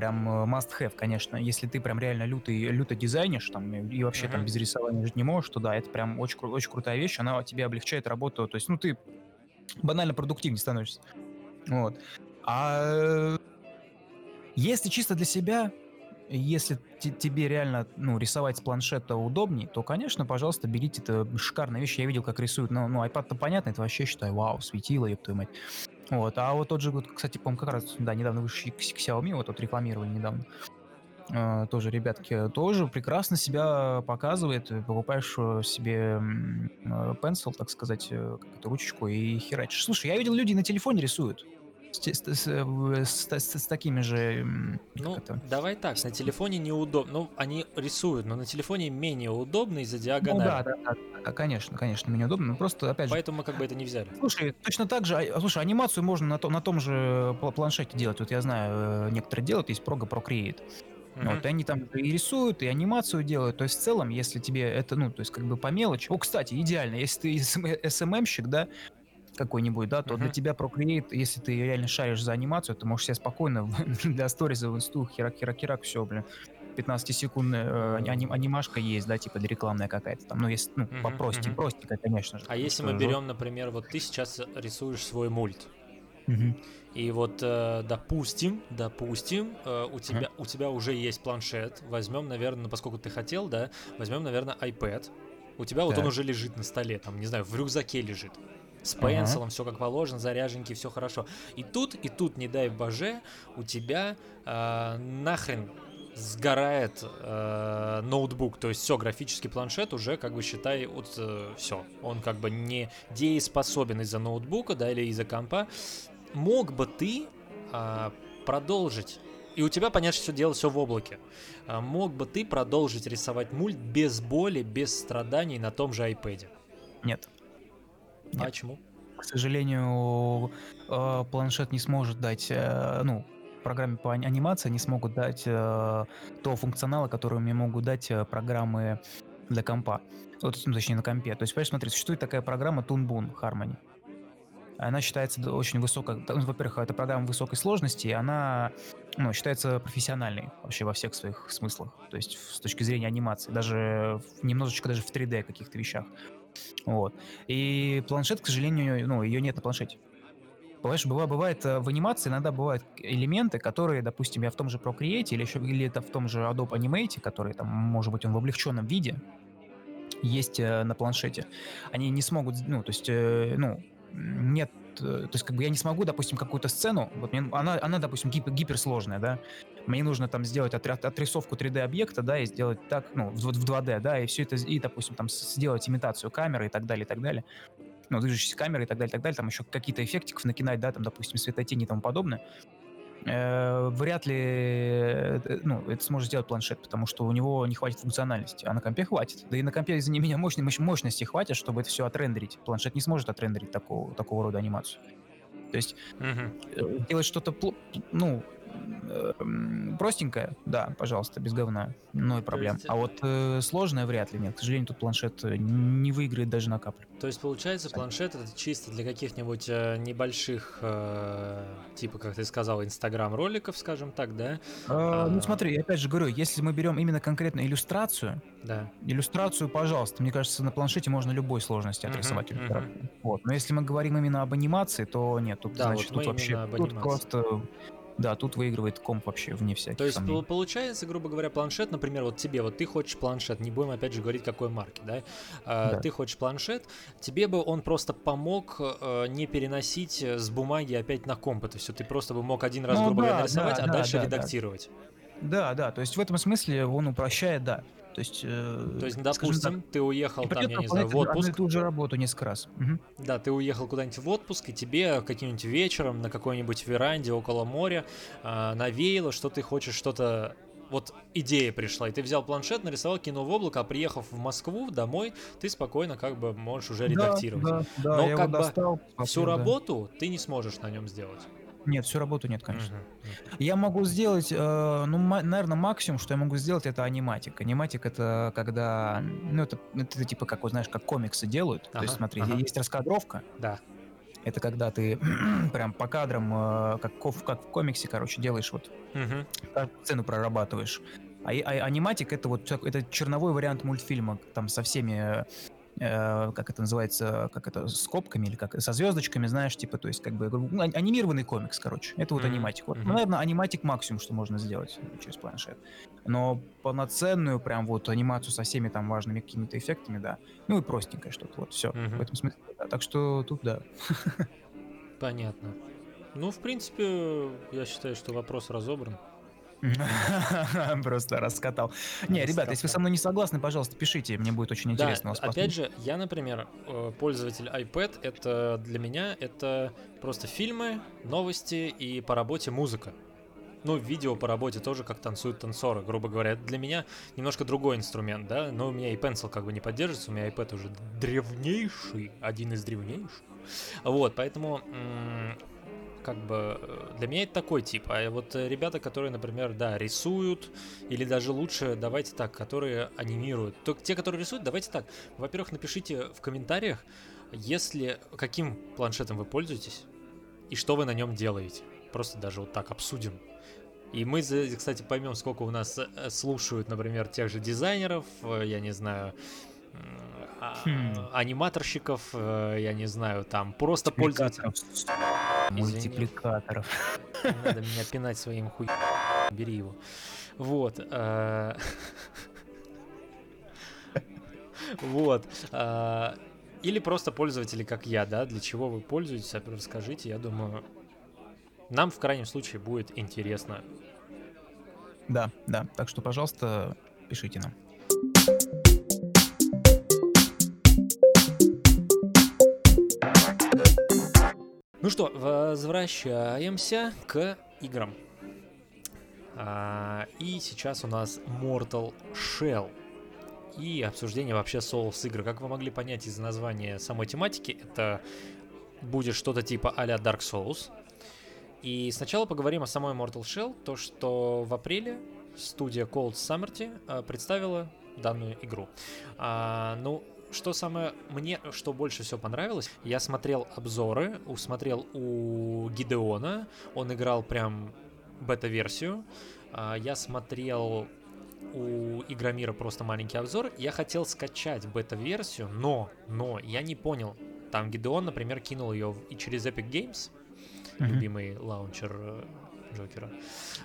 Прям э, must have, конечно. Если ты прям реально лютый, люто дизайнишь там и и вообще там Мгм. без рисования жить не можешь, то да, это прям очень, очень крутая вещь, она тебе облегчает работу. То есть, ну, ты банально продуктивнее становишься. Вот. А э, если чисто для себя, если те- тебе реально ну, рисовать с планшета удобней, то, конечно, пожалуйста, берите. Это шикарная вещь. Я видел, как рисуют. Ну, ну iPad-то понятно, это вообще, считаю, вау, светило, еб твою мать. Вот. А вот тот же, вот, кстати, по-моему, как раз, да, недавно вышли X- Xiaomi, вот тут рекламировали недавно. Э, тоже, ребятки, тоже прекрасно себя показывает. Покупаешь э, себе м, э, pencil, так сказать, э, какую-то ручечку и херачишь. Слушай, я видел, люди на телефоне рисуют. С, с- с- с- с- такими же... Ну, это? давай так, на телефоне неудобно. Ну, они рисуют, но на телефоне менее удобно из-за Ну диагонали. да, да, да, да, конечно, конечно, мне удобно. Но просто, опять же, Поэтому мы как бы это не взяли. Слушай, точно так же, а, слушай, анимацию можно на, то- на том же пла- планшете делать. Вот я знаю, э, некоторые делают, есть Prog Procreate. Мгм. Вот, и они там и рисуют, и анимацию делают. То есть в целом, если тебе это, ну, то есть как бы по мелочи. О, кстати, идеально, если ты SMM-щик, да, какой-нибудь, да, то для Мгм. тебя Procreate, если ты реально шаришь за анимацию, ты можешь себе спокойно для сториза в инсту херак-херак-херак, все, блин. 15-секундная э, ани- анимашка есть, да, типа рекламная какая-то там. Ну, если, ну, Мгм, попросте, мгм. простенькая, конечно же. А если мы берем, например, вот ты сейчас рисуешь свой мульт, и вот, э, допустим, допустим, э, у тебя у тебя уже есть планшет, возьмем, наверное, поскольку ты хотел, да, возьмем, наверное, iPad. У тебя вот он Так. уже лежит на столе, там, не знаю, в рюкзаке лежит. С пенсилом, все как положено, заряженький, все хорошо. И тут, и тут, не дай боже, у тебя э, нахрен сгорает э, ноутбук, то есть все, графический планшет уже, как бы считай, вот все, он как бы не дееспособен из-за ноутбука, да, или из-за компа. Мог бы ты а, продолжить, и у тебя, понятно, что дело все в облаке, А, мог бы ты продолжить рисовать мульт без боли, без страданий на том же iPad? Нет. Нет. Почему? К сожалению, э, планшет не сможет дать, э, ну, программе по ани- анимации не смогут дать э, того функционала, который мне могут дать э, программы для компа. Вот, ну, точнее, на компе. То есть, понимаешь, смотри, существует такая программа Toon Boon Harmony. Она считается очень высокой. ну, Во-первых, это программа высокой сложности, и она ну, считается профессиональной вообще во всех своих смыслах. То есть с точки зрения анимации, даже немножечко даже в 3D каких-то вещах. Вот. И планшет, к сожалению, ну, ее нет на планшете. Понимаешь, бывает, бывает э, в анимации иногда бывают элементы, которые, допустим, я в том же Procreate или еще или это в том же Adobe Animate, который там, может быть, он в облегченном виде, есть э, на планшете. Они не смогут, ну, то есть, э, ну, нет э, то есть как бы я не смогу, допустим, какую-то сцену, вот мне, она, она, допустим, гипер, гиперсложная, да, мне нужно там сделать отряд, отрисовку 3D объекта, да, и сделать так, ну, в, в 2D, да, и все это, и, допустим, там сделать имитацию камеры и так далее, и так далее, ну, движущиеся камеры и так далее, так далее, там еще какие-то эффектиков накинать, да, там, допустим, светотени и тому подобное, э, вряд ли э, ну, это сможет сделать планшет, потому что у него не хватит функциональности, а на компе хватит. Да и на компе, извини меня, мощной, мощности хватит, чтобы это все отрендерить. Планшет не сможет отрендерить такого, такого рода анимацию. То есть угу. делать что-то, ну, простенькое, да, пожалуйста, без говна, ну и проблем. Есть... А вот э, сложное вряд ли нет. К сожалению, тут планшет э, не выиграет даже на каплю. То есть, получается, планшет это чисто для каких-нибудь э, небольших, э, типа, как ты сказал, инстаграм-роликов, скажем так, да? А, а... Ну смотри, я опять же говорю, если мы берем именно конкретно иллюстрацию, да. иллюстрацию, пожалуйста, мне кажется, на планшете можно любой сложности отрисовать uh-huh, uh-huh. Вот. Но если мы говорим именно об анимации, то нет, тут, да, значит, вот тут вообще тут просто да, тут выигрывает комп вообще вне всяких То есть сомнений. получается, грубо говоря, планшет, например, вот тебе, вот ты хочешь планшет, не будем опять же говорить, какой марки, да? А, да. Ты хочешь планшет, тебе бы он просто помог э, не переносить с бумаги опять на комп это все. Ты просто бы мог один раз, ну, грубо да, говоря, нарисовать, да, а да, дальше да, редактировать. Да, да, то есть в этом смысле он упрощает, да. То есть, э, То есть, допустим, так, ты уехал там, я не знаю, в отпуск. Одну и ту же работу несколько раз. Угу. Да, ты уехал куда-нибудь в отпуск, и тебе каким-нибудь вечером на какой-нибудь веранде около моря э, навеяло, что ты хочешь что-то вот идея пришла, и ты взял планшет, нарисовал, кинул в облако, а приехав в Москву домой, ты спокойно как бы можешь уже редактировать. Да, да, да, Но как бы достал, всю да. работу ты не сможешь на нем сделать. Нет, всю работу нет, конечно. Uh-huh. Я могу сделать, э, ну, наверное, максимум, что я могу сделать, это аниматик. Аниматик это когда, ну, это, это типа, как, вот, знаешь, как комиксы делают. Uh-huh. То есть, смотри, uh-huh. есть раскадровка. Да. Это когда ты прям по кадрам, э, как, как в комиксе, короче, делаешь вот, uh-huh. сцену прорабатываешь. А, а аниматик это вот это черновой вариант мультфильма, там со всеми э, как это называется, как это, скобками или как, со звездочками, знаешь, типа, то есть, как бы, ну, анимированный комикс, короче. Это вот mm-hmm. аниматик. Вот, mm-hmm. ну, наверное, аниматик максимум, что можно сделать через планшет. Но полноценную прям вот анимацию со всеми там важными какими-то эффектами, да. Ну и простенькое что-то, вот, все. Mm-hmm. В этом смысле, да. Так что тут, да. Понятно. Ну, в принципе, я считаю, что вопрос разобран. Просто раскатал. Не, ребята, если вы со мной не согласны, пожалуйста, пишите, мне будет очень интересно Опять же, я, например, э, пользователь iPad, это для меня это просто фильмы, новости и по работе музыка. Ну, видео по работе тоже как танцуют танцоры, грубо говоря. для меня немножко другой инструмент, да, но у меня и Pencil как бы не поддерживается, у меня iPad уже древнейший, один из древнейших. Вот, поэтому как бы э, для меня это такой тип. А вот э, ребята, которые, например, да, рисуют, или даже лучше, давайте так, которые анимируют. То, те, которые рисуют, давайте так. Во-первых, напишите в комментариях, если каким планшетом вы пользуетесь и что вы на нем делаете. Просто даже вот так обсудим. И мы, кстати, поймем, сколько у нас э, слушают, например, тех же дизайнеров, я не знаю, а, хм. аниматорщиков, я не знаю, там просто пользователей. Мультипликаторов. Не надо меня пинать своим хуй. Бери его. Вот. Э, вот. Э, или просто пользователи, как я, да, для чего вы пользуетесь, расскажите, я думаю, нам в крайнем случае будет интересно. Да, да, так что, пожалуйста, пишите нам. Ну что, возвращаемся к играм. А, и сейчас у нас Mortal Shell. И обсуждение вообще Souls игры. Как вы могли понять из названия самой тематики, это будет что-то типа а Dark Souls. И сначала поговорим о самой Mortal Shell. То, что в апреле студия Cold Summerty а, представила данную игру. А, ну, что самое мне, что больше всего понравилось, я смотрел обзоры, усмотрел у Гидеона, он играл прям бета-версию, а, я смотрел у Игромира просто маленький обзор, я хотел скачать бета-версию, но, но, я не понял, там Гидеон, например, кинул ее и через Epic Games, mm-hmm. любимый лаунчер э, Джокера.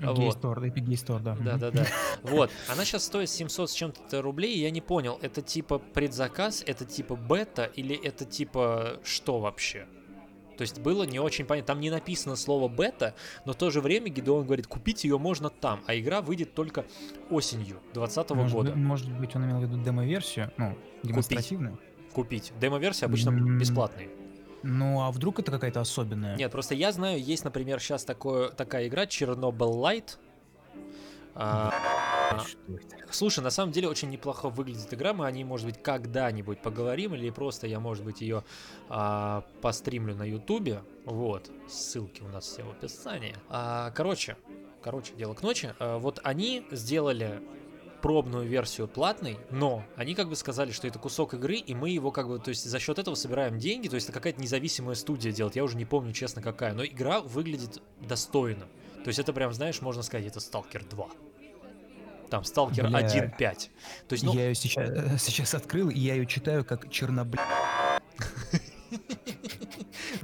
Вот. Epic Store, да. Да, да, да. Вот. Она сейчас стоит 700 с чем-то рублей, я не понял, это типа предзаказ, это типа бета, или это типа что вообще? То есть было не очень понятно. Там не написано слово бета, но в то же время Гидеон говорит, купить ее можно там, а игра выйдет только осенью 2020 года. Быть, может быть, он имел в виду демо-версию, ну, демонстративную? Купить. Демо-версии обычно mm-hmm. бесплатные. Ну, а вдруг это какая-то особенная? Нет, просто я знаю, есть, например, сейчас такое, такая игра Chernobyl Light. А, слушай, на самом деле очень неплохо выглядит игра. Мы о ней, может быть, когда-нибудь поговорим, или просто я, может быть, ее а, постримлю на Ютубе. Вот, ссылки у нас все в описании. А, короче, короче, дело к ночи. А, вот они сделали пробную версию платной, но они как бы сказали, что это кусок игры, и мы его как бы, то есть за счет этого собираем деньги, то есть это какая-то независимая студия делает, я уже не помню честно какая, но игра выглядит достойно. То есть это прям, знаешь, можно сказать, это Stalker 2. Там Stalker Бля... 1.5. То есть, ну... Я ее сейчас, сейчас открыл, и я ее читаю как Чернобыль.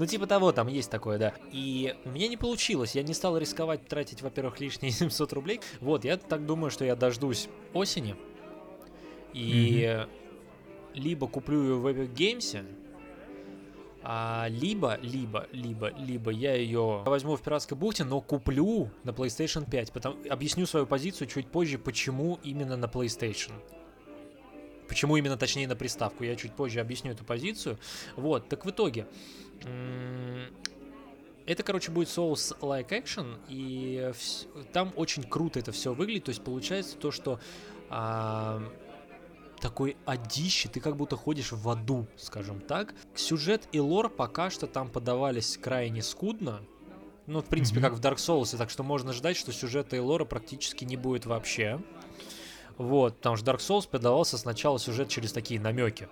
Ну, типа того, там есть такое, да. И у меня не получилось. Я не стал рисковать тратить, во-первых, лишние 700 рублей. Вот, я так думаю, что я дождусь осени. И mm-hmm. либо куплю ее в Epic Games, а, либо, либо, либо, либо я ее возьму в пиратской бухте, но куплю на PlayStation 5. Потом объясню свою позицию чуть позже, почему именно на PlayStation. Почему именно, точнее, на приставку. Я чуть позже объясню эту позицию. Вот, так в итоге. Это, короче, будет Souls Like Action, и там очень круто это все выглядит. То есть получается то, что а, такой одище, ты как будто ходишь в аду, скажем так. Сюжет и лор пока что там подавались крайне скудно. Ну, в принципе, mm-hmm. как в Dark Souls, так что можно ждать, что сюжета и лора практически не будет вообще. Вот, потому что Dark Souls подавался сначала сюжет через такие намеки.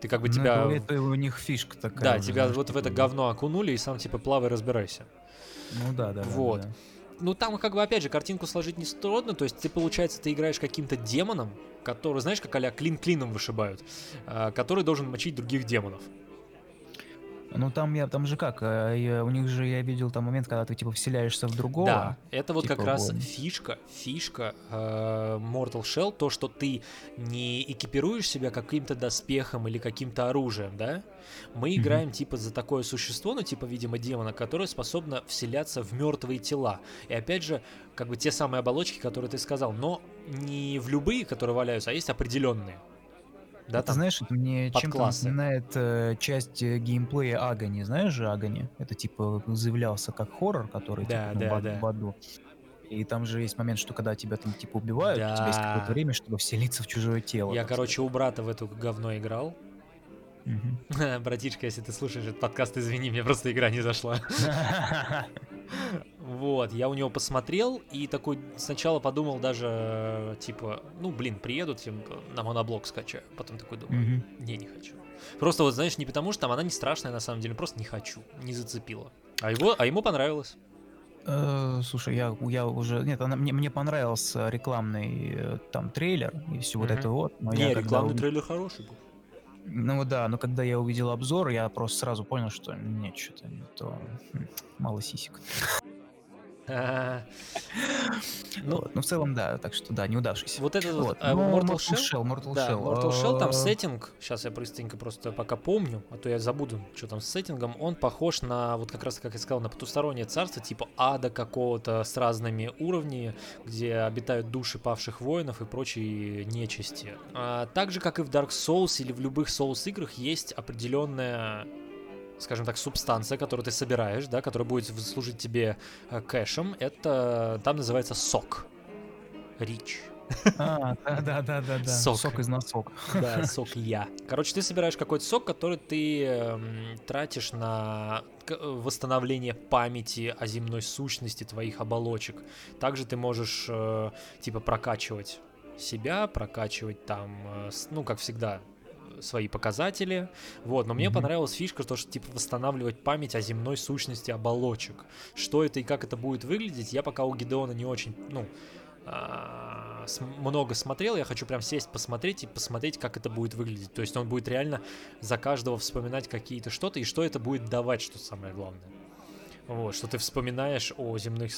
Ты как бы ну, тебя... Это, это у них фишка такая. Да, уже, тебя знаешь, вот в это говно окунули, и сам типа плавай, разбирайся. Ну да, да. Вот. Да, да. Ну там как бы опять же картинку сложить не трудно, то есть ты получается ты играешь каким-то демоном, который, знаешь, как а клин клином вышибают, а, который должен мочить других демонов. Ну там я там же как, э, я, у них же я видел там момент, когда ты типа вселяешься в другого. Да, это вот типа, как раз фишка, фишка э, Mortal Shell, то, что ты не экипируешь себя каким-то доспехом или каким-то оружием, да? Мы mm-hmm. играем типа за такое существо, ну типа, видимо, демона, которое способно вселяться в мертвые тела. И опять же, как бы те самые оболочки, которые ты сказал, но не в любые, которые валяются, а есть определенные. Да, это, знаешь, это мне чем-то напоминает э, часть э, геймплея Агони. Знаешь же Агони? Это типа заявлялся как хоррор, который да, типа, да, ну, да. в аду. И там же есть момент, что когда тебя там типа убивают, да. у тебя есть какое-то время, чтобы вселиться в чужое тело. Я, короче, сказать. у брата в эту говно играл. Угу. Братишка, если ты слушаешь этот подкаст, извини, мне просто игра не зашла. Вот, я у него посмотрел и такой сначала подумал даже, типа, ну, блин, приедут, на моноблок скачаю. Потом такой думаю, mm-hmm. не, не хочу. Просто вот, знаешь, не потому что там она не страшная на самом деле, просто не хочу, не зацепила. А, его, а ему понравилось. Э, слушай, я, я уже... Нет, она, мне, мне понравился рекламный э, там трейлер и все mm-hmm. вот это вот. Но не, я, рекламный когда... трейлер хороший был. Ну да, но когда я увидел обзор, я просто сразу понял, что нет, что-то не то. Хм, мало сисек. Ну, ну, в целом, да, так что да, неудавшийся. Вот этот вот, а, Mortal Shell, Mortal Shell, Mortal Shell, там сеттинг, сейчас я быстренько просто пока помню, а то я забуду, что там с сеттингом, он похож на, вот как раз, как я сказал, на потустороннее царство, типа ада какого-то с разными уровнями, где обитают души павших воинов и прочие нечисти. А, так же, как и в Dark Souls или в любых Souls играх, есть определенная скажем так, субстанция, которую ты собираешь, да, которая будет служить тебе э, кэшем, это там называется сок. Рич. А, да, да, да, да. Сок. сок из носок. Да, сок я. Короче, ты собираешь какой-то сок, который ты э, тратишь на восстановление памяти о земной сущности твоих оболочек. Также ты можешь, э, типа, прокачивать себя, прокачивать там, э, ну, как всегда, свои показатели. Вот, но мне mm-hmm. понравилась фишка, то, что типа восстанавливать память о земной сущности оболочек. Что это и как это будет выглядеть, я пока у Гидеона не очень, ну, а, много смотрел, я хочу прям сесть, посмотреть и посмотреть, как это будет выглядеть. То есть он будет реально за каждого вспоминать какие-то что-то, и что это будет давать, что самое главное. Вот, что ты вспоминаешь о земных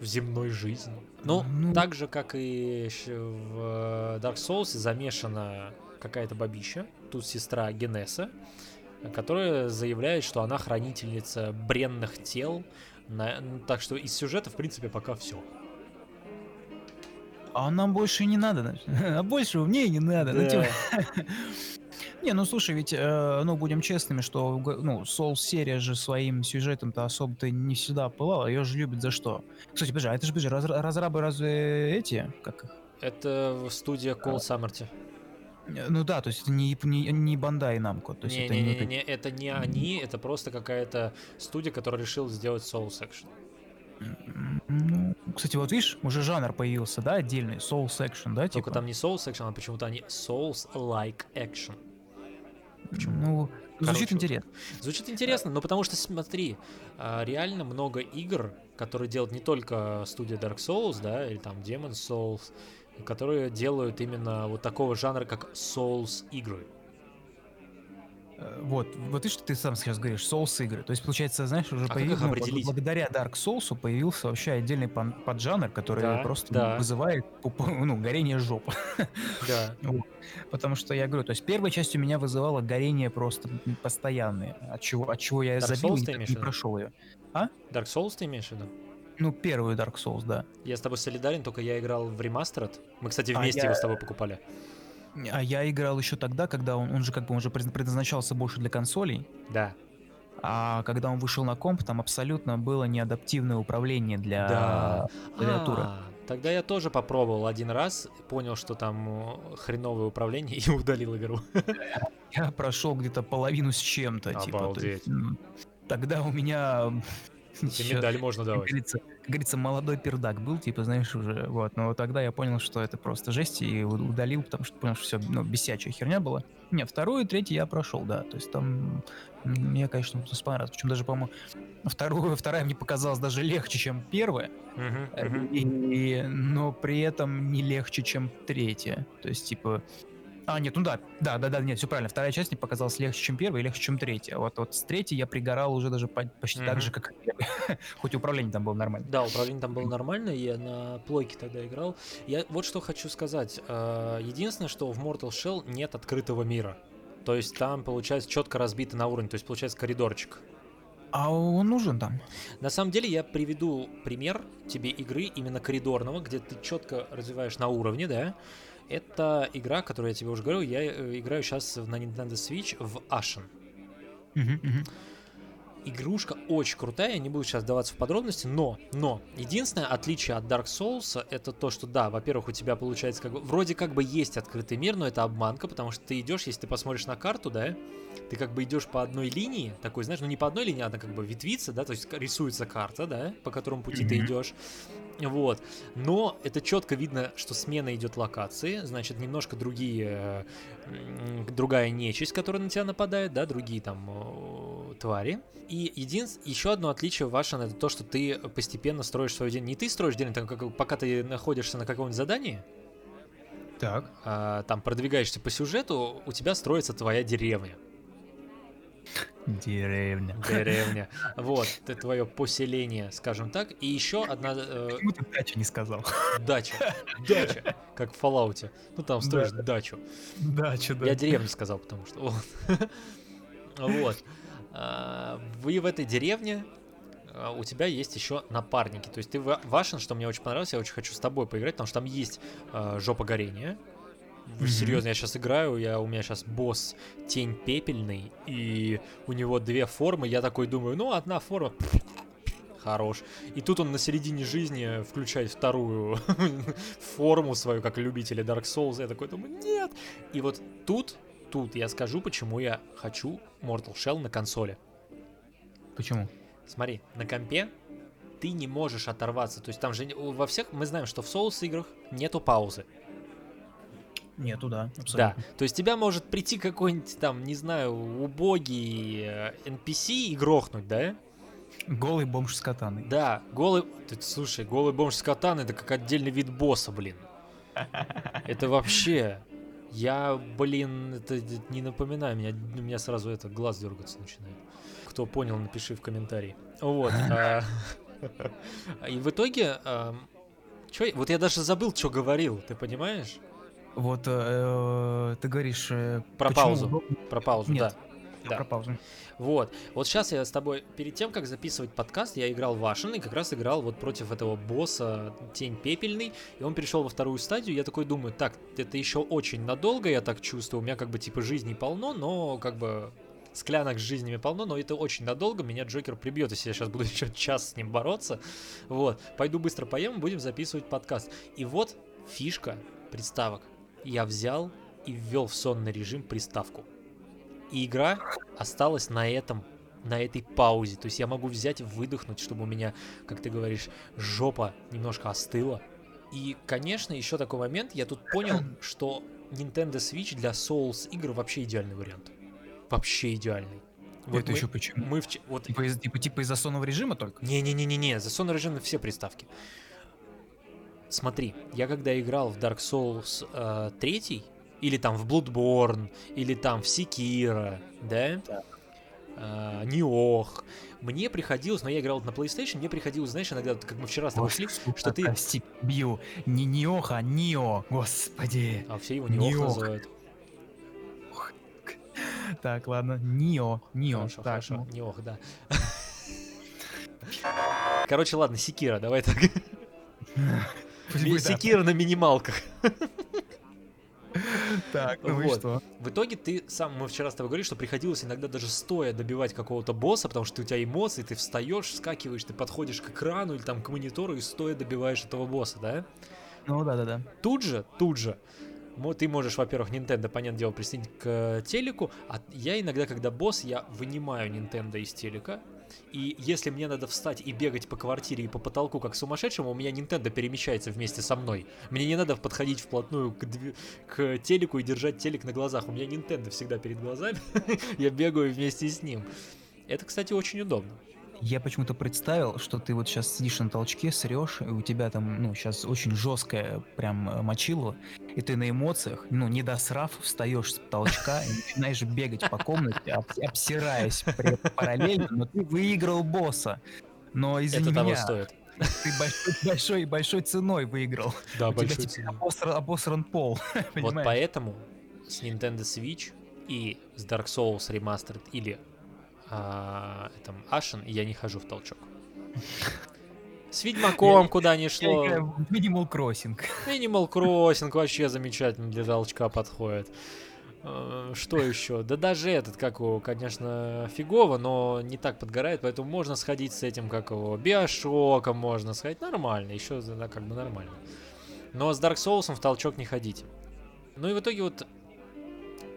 в земной жизни. Ну, ну, так же, как и в Dark Souls, замешана какая-то бабища, тут сестра Генеса, которая заявляет, что она хранительница бренных тел. На- ну, Так что из сюжета, в принципе, пока все. А нам больше не надо, а больше мне не надо. Ну, типа, Не, ну слушай, ведь, э, ну, будем честными, что, ну, Soul серия же своим сюжетом-то особо-то не всегда пылала, ее же любят за что? Кстати, подожди, а это же, подожди, раз- разрабы разве эти, как их? Это студия Cold Summer. Э, Ну да, то есть это не, не, не Бандай Намко, то есть это не... вот эти- Не-не-не, это не они, это просто какая-то студия, которая решила сделать Soul Section. Ну, кстати, вот видишь, уже жанр появился, да, отдельный, Soul Section, да, Только типа? там не Soul Section, а почему-то они Souls-like Action. Почему? Ну, звучит Короче, интересно. Звучит интересно, но потому что, смотри, а, реально много игр, которые делают не только студия Dark Souls, да, или там Demon Souls, которые делают именно вот такого жанра, как Souls игры. Э, Вот, вот видишь, ты сам сейчас говоришь, Souls игры. То есть, получается, знаешь, уже А как появи- их ну, бл- определить? благодаря Dark Souls появился вообще отдельный поджанр, который Да, просто да. вызывает ну, горение жопы. Да. Потому что я говорю, то есть первая часть у меня вызывала горение просто постоянное, от чего, от чего я Dark забил Souls и не виду? прошел ее. Dark Souls ты имеешь в виду? Ну, первую Dark Souls, да. Я с тобой солидарен, только я играл в ремастеред. Мы, кстати, А вместе я- его с тобой покупали. А я играл еще тогда, когда он, он же как бы он же пред- предназначался больше для консолей, Да. а когда он вышел на комп, там абсолютно было неадаптивное управление для Да. клавиатуры. А, Тогда я тоже попробовал один раз, понял, что там э, хреновое управление и удалил игру. Я прошел где-то половину с чем-то. Типа, Обалдеть. есть, ну, тогда у меня... Ещё, медаль можно Как давать. говорится, как говорится, молодой пердак был, типа, знаешь, уже, вот, но тогда я понял, что это просто жесть, и удалил, потому что понял, что все, ну, бесячая херня была. Не, вторую и третью я прошел, да, то есть там мне, конечно, понравилось, причем даже, по-моему, вторую, вторая мне показалась даже легче, чем первая, Мгм, мгм. и, но при этом не легче, чем третья. То есть, типа... А, нет, ну да, да, да, да, нет, все правильно. Вторая часть мне показалась легче, чем первая, и легче, чем третья. Вот, вот с третьей я пригорал уже даже по- почти так Мгм. же, как. Хоть управление там было нормально. Да, управление там было нормальное, я на плойке тогда играл. Я вот что хочу сказать. э, Единственное, что в Mortal Shell нет открытого мира. То есть там, получается, четко разбито на уровень, то есть получается коридорчик. А он нужен там? На самом деле я приведу пример тебе игры именно коридорного, где ты четко развиваешь на уровне, да. Это игра, которую я тебе уже говорил, я э, играю сейчас на Nintendo Switch в Ashen. Игрушка очень крутая, я не буду сейчас даваться в подробности, но, но, единственное отличие от Dark Souls это то, что да, во-первых, у тебя получается как бы, вроде как бы есть открытый мир, но это обманка, потому что ты идешь, если ты посмотришь на карту, да, ты как бы идешь по одной линии, такой, знаешь, ну не по одной линии, она как бы ветвится, да, то есть рисуется карта, да, по которому пути ты Мгм. идешь, вот, но это четко видно, что смена идет локации, значит, немножко другие, другая нечисть, которая на тебя нападает, да, другие там э, твари. И единственное, еще одно отличие ваше это то, что ты постепенно строишь свой день. Не ты строишь день, там, как, пока ты находишься на каком-нибудь задании, Так. а, там продвигаешься по сюжету, у тебя строится твоя деревня. Деревня. Деревня. Вот, это твое поселение, скажем так. И еще одна э, Почему ты дача не сказал? дача. Дача, как в Fallout. Ну там строишь дачу. Дача, да. Я деревню сказал, потому что... Вот. А, Вы в этой деревне, а, у тебя есть еще напарники. То есть ты ва- Вашин, что мне очень понравилось, я очень хочу с тобой поиграть, потому что там есть а, жопа горения. Мгм. Серьезно, я сейчас играю, я, у меня сейчас босс тень пепельный, и у него две формы, я такой думаю, ну, одна форма, хорош. И тут он на середине жизни включает вторую форму свою, как любители Dark Souls. Я такой думаю, нет. И вот тут, тут я скажу, почему я хочу Mortal Shell на консоли. Почему? Смотри, на компе ты не можешь оторваться. То есть там же во всех, мы знаем, что в Souls играх нету паузы. Нету, да, Да, абсолютно. то есть тебя может прийти какой-нибудь там, не знаю, убогий э, NPC и грохнуть, да? Голый бомж с катаной. Да, голый... Ты, слушай, голый бомж с катаной это как отдельный вид босса, блин. Это вообще... Я, блин, это не напоминаю, меня, у меня сразу это глаз дергаться начинает. Кто понял, напиши в комментарии. Вот. а, И в итоге... ам, чё вот я даже забыл, что говорил, ты понимаешь? Вот э, ты говоришь... э, Про почему паузу. Про паузу, Нет. да. Да. Про паузу. Вот. Вот сейчас я с тобой, перед тем, как записывать подкаст, я играл в Ашен и как раз играл вот против этого босса Тень Пепельный, и он перешел во вторую стадию, я такой думаю, так, это еще очень надолго, я так чувствую, у меня как бы типа жизни полно, но как бы склянок с жизнями полно, но это очень надолго, меня Джокер прибьет, если я сейчас буду еще час с ним бороться. Вот, пойду быстро поем, будем записывать подкаст. И вот фишка приставок. Я взял и ввел в сонный режим приставку. И игра осталась на этом на этой паузе. То есть я могу взять выдохнуть, чтобы у меня, как ты говоришь, жопа немножко остыла. И, конечно, еще такой момент, я тут понял, что Nintendo Switch для Souls игр вообще идеальный вариант. Вообще идеальный. Вот это мы- еще почему? Мы вч- вот Типа, из- типа, типа из-за сонного режима только? не-не-не-не-не, за сонный режим на все приставки. Смотри, я когда играл в Dark Souls э, 3, или там в Bloodborne, или там в Sekiro, да, э, Ниох, мне приходилось, но я играл на PlayStation, мне приходилось, знаешь, иногда, как мы вчера с тобой шли, что ты- прости, бью. Не Ниоха, а Нио. Господи. а все его Ниох Ниох. называют. Так, ладно. Нио. Нио. Хорошо, так, хорошо, ну. Ниох, да. Короче, ладно, Секира, давай так. Секира на минималках. Так, ну и Вот. что? В итоге ты сам, мы вчера с тобой говорили, что приходилось иногда даже стоя добивать какого-то босса, потому что у тебя эмоции, ты встаешь, вскакиваешь, ты подходишь к экрану или там к монитору и стоя добиваешь этого босса, да? Ну да-да-да. Тут же, тут же, ты можешь, во-первых, Nintendo, понятное дело, присоединить к телеку, а я иногда, когда босс, я вынимаю Nintendo из телека, и если мне надо встать и бегать по квартире и по потолку как сумасшедшему, у меня Nintendo перемещается вместе со мной. Мне не надо подходить вплотную к, дви- к телеку и держать телек на глазах. У меня Nintendo всегда перед глазами. Я бегаю вместе с ним. Это, кстати, очень удобно. Я почему-то представил, что ты вот сейчас сидишь на толчке, срешь, и у тебя там, ну, сейчас очень жесткое прям э, мочило, и ты на эмоциях, ну, не досрав, встаешь с толчка и начинаешь бегать по комнате, об- обсираясь параллельно, но ты выиграл босса. Но извини Это того меня, стоит. ты большой, большой, большой ценой выиграл. Да, у тебя теперь обосран, обосран пол, Вот поэтому с Nintendo Switch и с Dark Souls Remastered или а, этом Ashen я не хожу в толчок. С Ведьмаком куда ни шло. Minimal Crossing. Animal Crossing вообще замечательно для толчка подходит. Э, Что еще? Да даже этот, как его, конечно, фигово, но не так подгорает, поэтому можно сходить с этим, как его, Биошоком можно сходить, нормально, еще как бы нормально. Но с Dark Souls в толчок не ходите. Ну и в итоге вот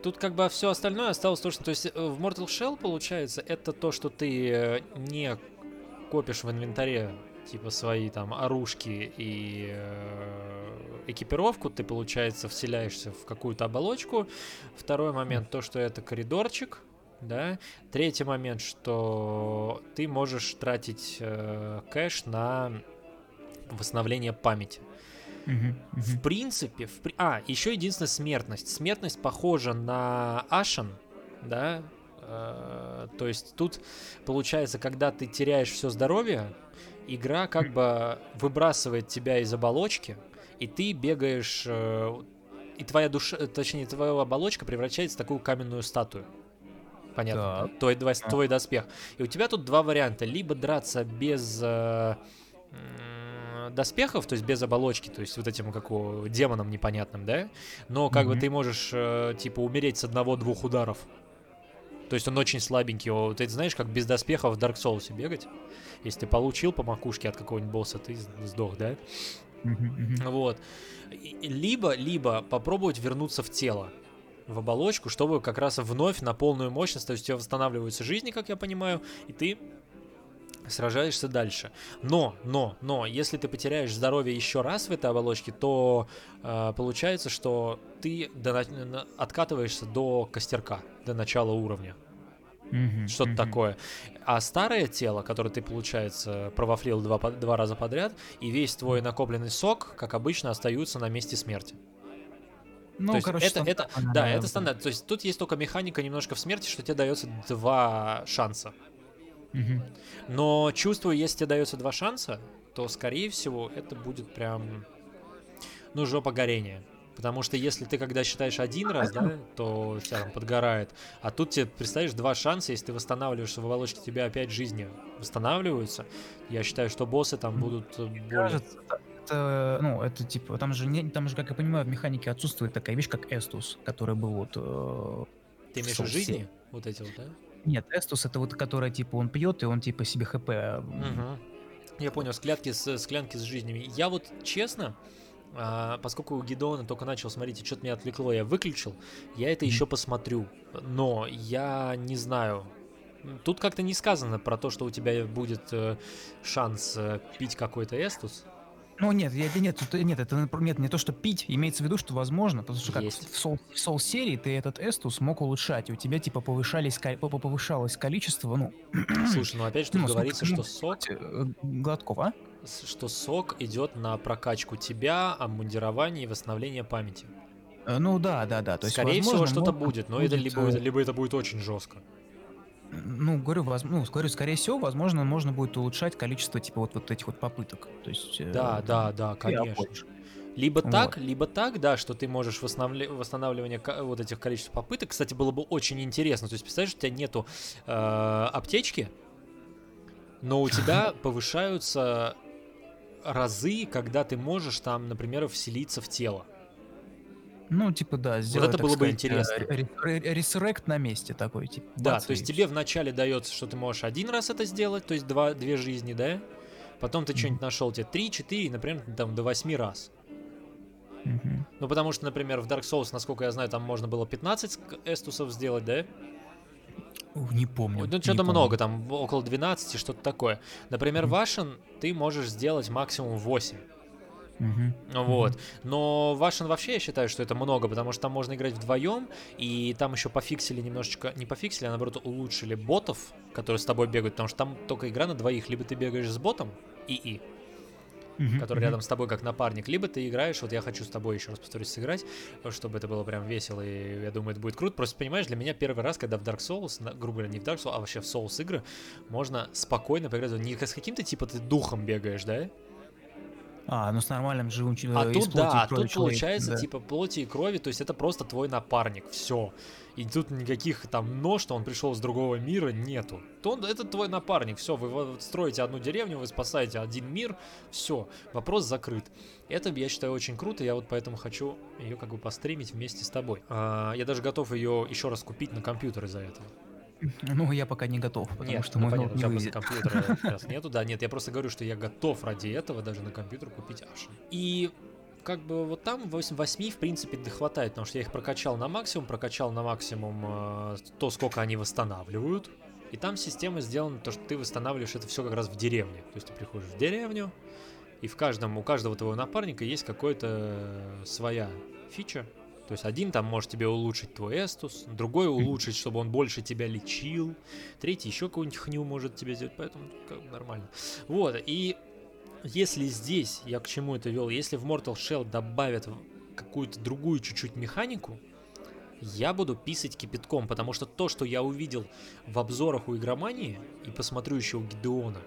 тут как бы все остальное осталось то, что... То есть э, в Mortal Shell, получается, это то, что ты э, не копишь в инвентаре типа свои там оружки и э, экипировку, ты, получается, вселяешься в какую-то оболочку. Второй момент, то, что это коридорчик, да. Третий момент, что ты можешь тратить э, кэш на восстановление памяти. В принципе, в а, еще единственная смертность. Смертность похожа на Ашен, да, Э, то есть тут получается, когда ты теряешь все здоровье, игра как бы выбрасывает тебя из оболочки, и ты бегаешь, э, и твоя душа, э, точнее, твоя оболочка превращается в такую каменную статую. Понятно? Так. Твой, А. твой доспех. И у тебя тут два варианта. Либо драться без э, доспехов, то есть без оболочки, то есть вот этим, как у демоном непонятным, да? Но как бы Мгм. ты можешь, э, типа, умереть с одного-двух ударов. То есть он очень слабенький. О, Ты знаешь, как без доспехов в Dark Souls бегать? Если ты получил по макушке от какого-нибудь босса, ты сдох, да? Вот. Либо, либо попробовать вернуться в тело, в оболочку, чтобы как раз вновь на полную мощность, то есть у тебя восстанавливаются жизни, как я понимаю, и ты сражаешься дальше. Но, но, но, если ты потеряешь здоровье еще раз в этой оболочке, то э, получается, что ты до откатываешься до костерка, до начала уровня. Мгм, Что-то мгм. такое. А старое тело, которое ты, получается, провафлил два, два раза подряд, и весь твой накопленный сок, как обычно, остаются на месте смерти. Ну, То короче, это, это, да, это стандарт. То есть тут есть только механика немножко в смерти, что тебе дается два шанса. Мгм. Но чувствую, если тебе дается два шанса, то, скорее всего, это будет прям, ну, жопа горения. Потому что если ты когда считаешь один раз, да, то тебя там подгорает. А тут тебе, представляешь, два шанса, если ты восстанавливаешься в оболочке, тебя опять жизни восстанавливаются. Я считаю, что боссы там будут э, более... Кажется, это, ну, это типа, там же, не, там же, как я понимаю, в механике отсутствует такая вещь, как Эстус, который был вот... э, Ты имеешь в жизни? Вот эти вот, да? Нет, Эстус это вот, которая, типа, он пьет, и он, типа, себе ХП... Мгм. Я понял, склянки с, склянки с жизнями. Я вот, честно, а, поскольку у Гедеона только начал смотреть, и что-то меня отвлекло, я выключил, я это еще посмотрю. Но я не знаю. Тут как-то не сказано про то, что у тебя будет э, шанс э, пить какой-то эстус. Ну нет, я, нет, тут- нет, это нет, не то, что пить, имеется в виду, что возможно, потому что как Есть. в Soul, в серии ты этот эстус мог улучшать, и у тебя типа повышались, повышалось количество, ну, Слушай, ну опять же тут Ну, сколько говорится, ты что сок, э, глотков, а? что сок идет на прокачку тебя, обмундирование и восстановление памяти. Э, Ну да, да, да. То есть, Скорее всего, возможно, что-то можно будет, но это либо, э, либо это будет очень жестко. Ну, говорю, воз- ну, говорю, скорее всего, возможно, можно будет улучшать количество, типа, вот, вот этих вот попыток. То есть... э, Да, там, да, да, конечно. Либо Вот. так, либо так, да, что ты можешь восстанавли- восстанавливание вот этих количеств попыток. Кстати, было бы очень интересно. То есть, представляешь, у тебя нету э, аптечки, но у тебя повышаются разы, когда ты можешь там, например, вселиться в тело. Ну, типа, да, сделать, это так было бы сказать, интересно. э, ре- ре- Ресуррект на месте такой, типа. Да, бац, то есть тебе вначале дается, что ты можешь один раз это сделать, то есть два, две жизни, да? Потом ты Мгм. что-нибудь нашел, тебе 3-4, например, там до 8 раз. Мгм. Ну, потому что, например, в Dark Souls, насколько я знаю, там можно было 15 ск- эстусов сделать, да? Не помню. Ну, что-то много, там около 12, что-то такое. Например, Мгм. Вашен ты можешь сделать максимум 8. Мгм. Вот. Но Вашен вообще я считаю, что это много, потому что там можно играть вдвоем, и там еще пофиксили немножечко, не пофиксили, а наоборот улучшили ботов, которые с тобой бегают, потому что там только игра на двоих. Либо ты бегаешь с ботом, ИИ, Мгм. который Мгм. рядом с тобой как напарник, либо ты играешь, вот я хочу с тобой еще раз повторюсь сыграть, чтобы это было прям весело, и я думаю, это будет круто. Просто понимаешь, для меня первый раз, когда в Dark Souls, грубо говоря, не в Dark Souls, а вообще в Souls игры, можно спокойно поиграть. Не с каким-то типа ты духом бегаешь, да? А, ну с нормальным живым че- А из тут да, крови тут человеком, получается да. типа плоти и крови, то есть это просто твой напарник, все. И тут никаких там но, что он пришел с другого мира, нету. То он, это твой напарник, все, вы строите одну деревню, вы спасаете один мир, все, вопрос закрыт. Это, я считаю, очень круто, я вот поэтому хочу ее как бы постримить вместе с тобой. А, я даже готов ее еще раз купить на компьютер из-за этого. Ну, я пока не готов, потому нет, что ну, мой понятно, не выйдет. компьютера раз нету, да, нет, я просто говорю, что я готов ради этого даже на компьютер купить Ashen. И как бы вот там 8, 8 в принципе хватает, потому что я их прокачал на максимум, прокачал на максимум э, то, сколько они восстанавливают. И там система сделана, то, что ты восстанавливаешь это все как раз в деревне. То есть ты приходишь в деревню, и в каждом, у каждого твоего напарника есть какая-то э, своя фича. То есть один там может тебе улучшить твой эстус, другой улучшить, чтобы он больше тебя лечил, третий еще какую-нибудь хню может тебе сделать, поэтому как бы нормально. Вот, и если здесь, я к чему это вел, если в Mortal Shell добавят какую-то другую чуть-чуть механику, я буду писать кипятком, потому что то, что я увидел в обзорах у игромании, и посмотрю еще у Гидеона,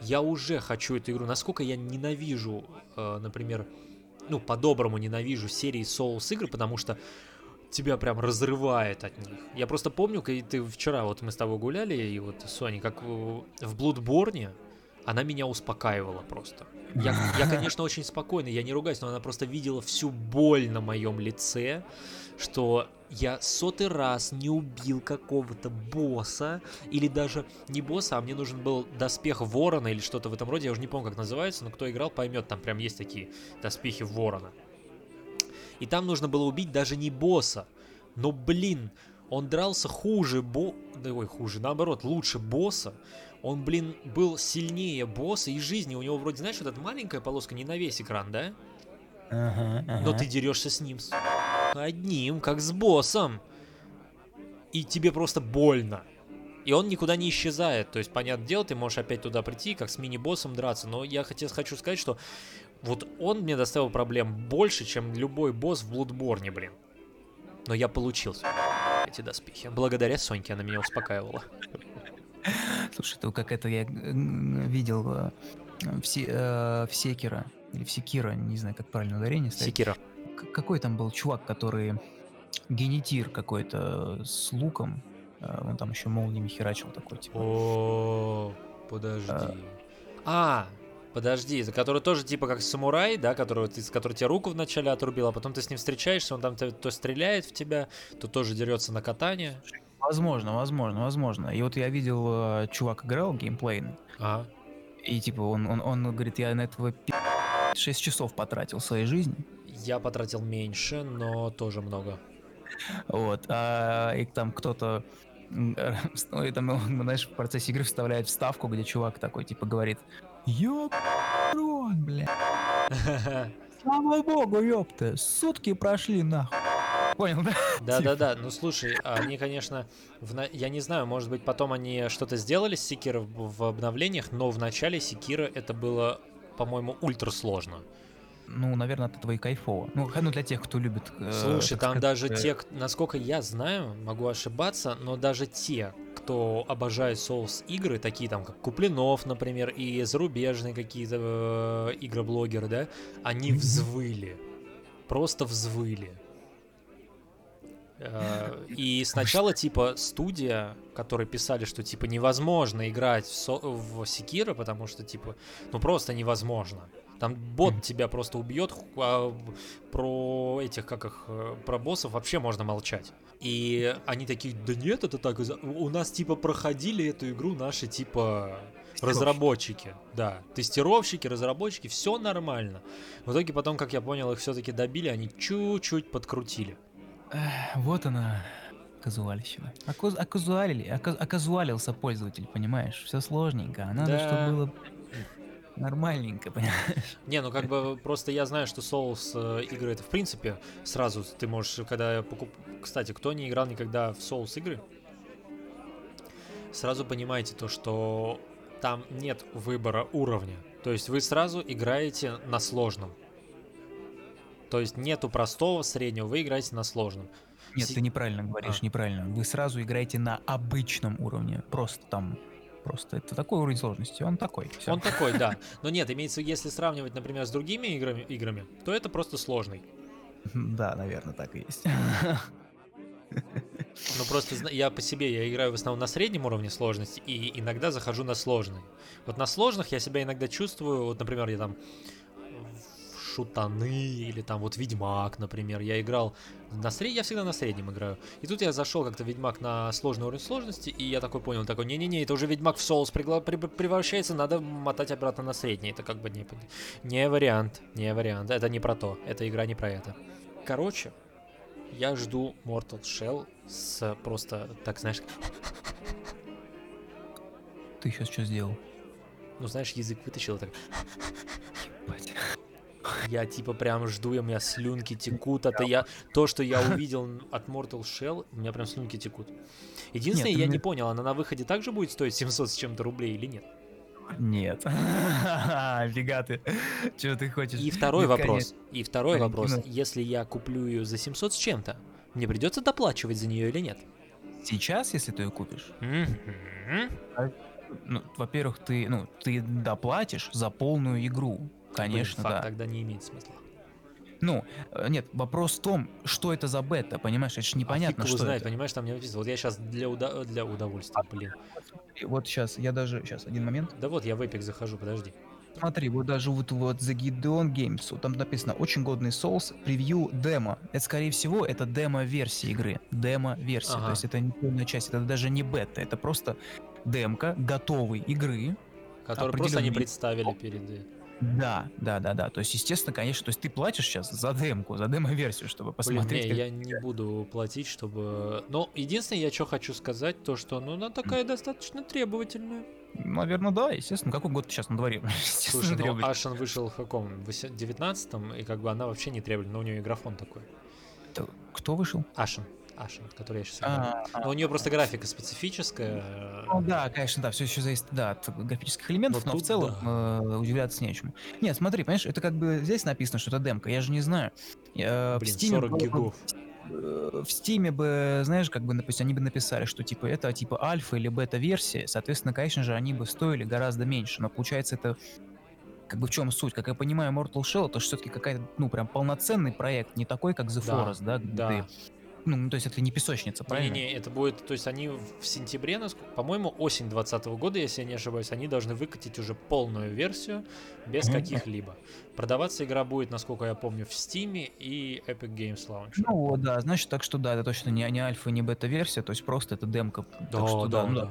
я уже хочу эту игру. Насколько я ненавижу, э, например, ну, по-доброму ненавижу серии Souls игр, потому что тебя прям разрывает от них. Я просто помню, когда ты вчера, вот мы с тобой гуляли, и вот Соня, как в Bloodborne, она меня успокаивала просто. Я, я, конечно, очень спокойный, я не ругаюсь, но она просто видела всю боль на моем лице, что я сотый раз не убил какого-то босса, или даже не босса, а мне нужен был доспех ворона или что-то в этом роде, я уже не помню, как называется, но кто играл, поймет, там прям есть такие доспехи ворона. И там нужно было убить даже не босса, но, блин, он дрался хуже бо... Да, ой, хуже, наоборот, лучше босса. Он, блин, был сильнее босса и жизни. У него вроде, знаешь, вот эта маленькая полоска не на весь экран, да? Ага, Но ага. ты дерешься с ним одним, как с боссом. И тебе просто больно. И он никуда не исчезает. То есть, понятное дело, ты можешь опять туда прийти, как с мини-боссом драться. Но я хотел, хочу сказать, что вот он мне доставил проблем больше, чем любой босс в Блудборне, блин. Но я получил эти доспехи. Благодаря Соньке она меня успокаивала. Слушай, это как это я м, видел э, в, Се- э, в Секера, или в Секира, не знаю, как правильно ударение ставить. Секира. Какой там был чувак, который генетир какой-то с луком, э, он там еще молниями херачил такой, типа. О, подожди. А, подожди, это который тоже типа как самурай, да, который, ты, с который тебе руку вначале отрубил, а потом ты с ним встречаешься, он там то, то стреляет в тебя, то тоже дерется на катание. Возможно, возможно, возможно. И вот я видел, э, чувак играл геймплейный, Ага. и типа он, он, он говорит, я на этого 6 часов потратил своей жизни. Я потратил меньше, но тоже много. Вот, а и там кто-то, м, ну, и там, знаешь, в процессе игры вставляет вставку, где чувак такой, типа, говорит, рот, бля, слава богу, ёпта, сутки прошли, нахуй. Понял, да? Да-да-да, ну слушай, они, конечно, в я не знаю, может быть, потом они что-то сделали с Секира в, в обновлениях, но в начале Секира это было, по-моему, ультра сложно. Ну, наверное, от этого и кайфово. Ну, ну, для тех, кто любит... э, Слушай, там сказать, даже э, те, насколько я знаю, могу ошибаться, но даже те, кто обожает Souls игры, такие там как Куплинов, например, и зарубежные какие-то э, игроблогеры, да, они взвыли. Просто взвыли. Э, И сначала, типа, студия, которые писали, что, типа, невозможно играть в, Со- в Секира, потому что, типа, ну просто невозможно. Там бот тебя просто убьет, а про этих, как их, э, про боссов вообще можно молчать. И они такие, да нет, это так, у нас, типа, проходили эту игру наши, типа, разработчики, да, тестировщики, разработчики, все нормально. В итоге потом, как я понял, их все-таки добили, они чуть-чуть подкрутили. Вот она, казуальщина. Оказуалили, ока- оказуалился пользователь, понимаешь? Все сложненько, а надо, Да. чтобы было нормальненько, понимаешь? Не, ну как бы просто я знаю, что Souls э, игры это в принципе сразу ты можешь, когда покуп... Кстати, кто не играл никогда в Souls игры, сразу понимаете то, что там нет выбора уровня. То есть вы сразу играете на сложном. То есть нету простого, среднего, вы играете на сложном. Нет, Си- ты неправильно говоришь, А. неправильно. Вы сразу играете на обычном уровне, просто там, просто это такой уровень сложности, он такой. всё. Он такой, да. Но нет, имеется, если сравнивать, например, с другими играми, играми, то это просто сложный. Да, наверное, так и есть. Ну просто я по себе, я играю в основном на среднем уровне сложности и иногда захожу на сложный. Вот на сложных я себя иногда чувствую, вот, например, я там шутаны или там вот Ведьмак, например, я играл на среднем, я всегда на среднем играю. И тут я зашел как-то Ведьмак на сложный уровень сложности, и я такой понял, такой, не-не-не, это уже Ведьмак в соус пригла- при- превращается, надо мотать обратно на средний. Это как бы не, не вариант, не вариант, это не про то, эта игра не про это. Короче, я жду Mortal Shell с просто, так знаешь, Ты сейчас что сделал? ну знаешь, язык вытащил, и так, Ебать. Я типа прям жду, у меня слюнки текут, это я, то, что я увидел от Mortal Shell, у меня прям слюнки текут. Единственное, Нет, я не мне- понял, она на выходе также будет стоить 700 с чем-то рублей или нет? Нет. Фига ты. Чего ты хочешь? И второй Нет, вопрос, и второй вопрос, Валентина. если я куплю ее за 700 с чем-то, мне придется доплачивать за нее или нет? Сейчас, если ты ее купишь, Мгм. ну, во-первых, ты, ну, ты доплатишь за полную игру. Конечно, Блин, факт, да. Тогда не имеет смысла. Ну, э, нет, вопрос в том, что это за бета, понимаешь? Это же непонятно, а фиг его что знает, это. понимаешь, там не написано. Вот я сейчас для, уда- для удовольствия, блин. И Вот сейчас, я даже, сейчас, один момент. Да вот, я в Epic захожу, подожди. Смотри, вот даже вот, вот The Gideon Games, вот там написано очень годный Souls, превью демо. Это, скорее всего, это демо-версия игры. Демо-версия. Ага. То есть это не полная часть, это даже не бета, это просто демка готовой игры. Который просто они представили перед... Да, да, да, да. То есть, естественно, конечно, то есть ты платишь сейчас за демку, за демо-версию, чтобы Блин, посмотреть. не, как- я не буду платить, чтобы... Но единственное, я что хочу сказать, то что, ну, она такая достаточно требовательная. Наверное, да, естественно. Какой год сейчас на дворе? Слушай, ну. Ашен вышел в каком? В 19-м, и как бы она вообще не требовательна, но у нее и графон такой. Это Кто вышел? Ашен, Ашен, который я сейчас играю. А, а, Но у нее просто графика специфическая. э, Ну да, конечно, да, все еще зависит да, от графических элементов, Но но, в целом э, удивляться нечему. Нет, смотри, понимаешь, это как бы здесь написано, что это демка, я же не знаю. Э, в Блин, Steam 40 было бы- гигов. э, в Стиме бы, знаешь, как бы, допустим, они бы написали, что типа это типа альфа или бета-версия, соответственно, конечно же, они бы стоили гораздо меньше, но получается это как бы в чем суть? Как я понимаю, Mortal Shell это все-таки какая-то, ну, прям полноценный проект, не такой, как The Да, Forest, да, где да. ты- ну, ну, то есть это не песочница, правильно? Не-не-не, это будет, то есть они в сентябре, наск- по-моему, осень 2020 года, если я не ошибаюсь, они должны выкатить уже полную версию без Мгм. каких-либо. Продаваться игра будет, насколько я помню, в Steam и Epic Games Launcher. Ну вот, да, значит, так что да, это точно не, не альфа, не бета-версия, то есть просто это демка. так что да, ну да.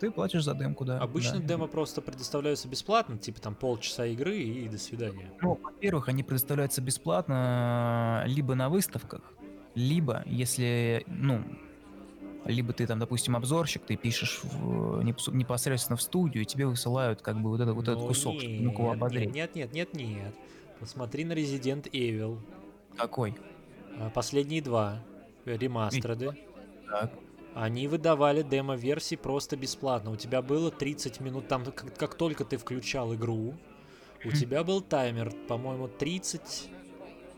Ты платишь за демку, да. Обычно да. демо просто предоставляются бесплатно, типа там полчаса игры и до свидания. Ну, во-первых, они предоставляются бесплатно либо на выставках, либо если, ну, либо ты там, допустим, обзорщик, ты пишешь в- непос- непосредственно в студию, и тебе высылают как бы вот, это, вот этот Ну кусок, чтобы мог его нет, обозреть. Нет, нет, нет, нет, нет. Посмотри на Resident Evil. Какой? А, Последние два ремастеры. Так. Они выдавали демо-версии просто бесплатно. У тебя было 30 минут, там как, как только ты включал игру, у тебя был таймер, по-моему, 30,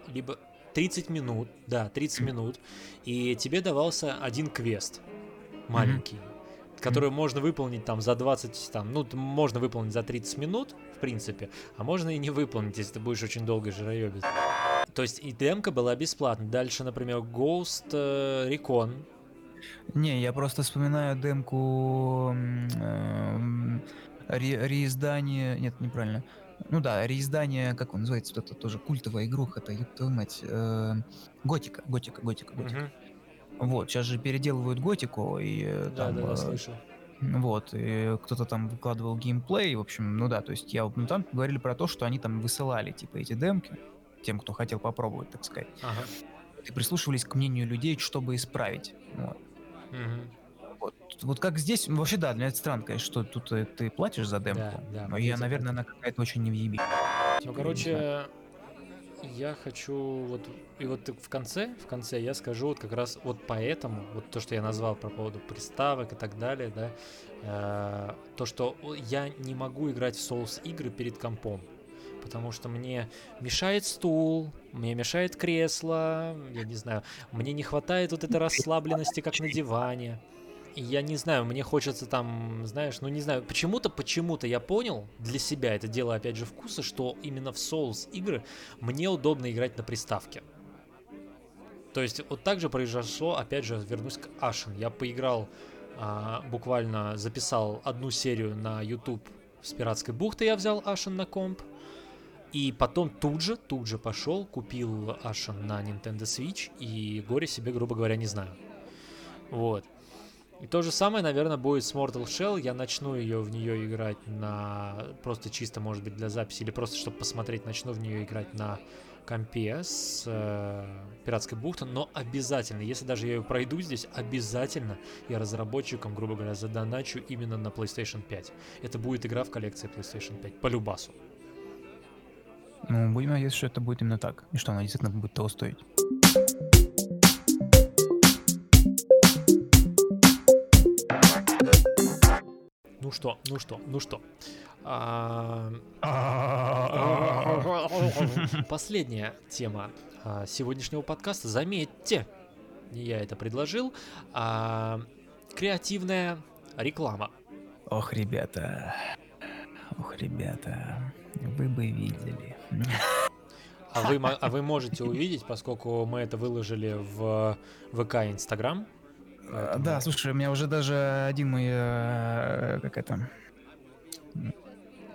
либо 30 минут, да, 30 Мгм. минут, и тебе давался один квест маленький, который можно выполнить там за 20, там, ну, можно выполнить за 30 минут, в принципе, а можно и не выполнить, если ты будешь очень долго жироебить. То есть и демка была бесплатна. Дальше, например, Ghost э, Recon, Не, я просто вспоминаю демку ре- реиздание... Нет, неправильно. Ну да, реиздание, как он называется, вот это тоже культовая игруха, это, ёб твою мать, э, Готика, Готика, Готика, Готика. Мгм. Вот, сейчас же переделывают Готику, и э, Да, там... да, да, э, слышал. Вот, и кто-то там выкладывал геймплей, в общем, ну да, то есть я, ну там говорили про то, что они там высылали, типа, эти демки, тем, кто хотел попробовать, так сказать, Ага. и прислушивались к мнению людей, чтобы исправить. Вот. Мгм. Вот, вот как здесь, вообще да, для это странно, конечно, что тут э, ты платишь за демку, да, но я наверное, она какая-то очень невъеби. Ну, короче, я хочу вот и вот в конце, в конце я скажу вот как раз вот поэтому вот то, что я назвал по поводу приставок и так далее, да, э, то, что я не могу играть в Souls игры перед компом, потому что мне мешает стул, мне мешает кресло, я не знаю, мне не хватает вот этой расслабленности, как на диване. Я не знаю, мне хочется там, знаешь, ну не знаю, почему-то, почему-то я понял для себя, это дело опять же вкуса, что именно в Souls игры мне удобно играть на приставке. То есть вот так же произошло, опять же, вернусь к Ashen. Я поиграл, а, буквально записал одну серию на YouTube с пиратской бухты, я взял Ashen на комп. И потом тут же, тут же пошел, купил Ashen на Nintendo Switch и горе себе, грубо говоря, не знаю. Вот. И то же самое, наверное, будет с Mortal Shell. Я начну ее в нее играть на просто чисто, может быть, для записи или просто чтобы посмотреть, начну в нее играть на компе с э, пиратской бухтой, но обязательно, если даже я ее пройду здесь, обязательно я разработчикам, грубо говоря, задоначу именно на PlayStation 5. Это будет игра в коллекции PlayStation 5, по любасу. Ну, будем надеяться, что это будет именно так, и что она действительно будет того стоить. Ну что, ну что, ну что. А, Последняя тема а, сегодняшнего подкаста. Заметьте, не я это предложил, а креативная реклама. Ох, ребята, ох, ребята, вы бы видели. А вы, а вы можете увидеть, поскольку мы это выложили в ВК и Инстаграм. Поэтому- Да, слушай, у меня уже даже один мой, э, как это,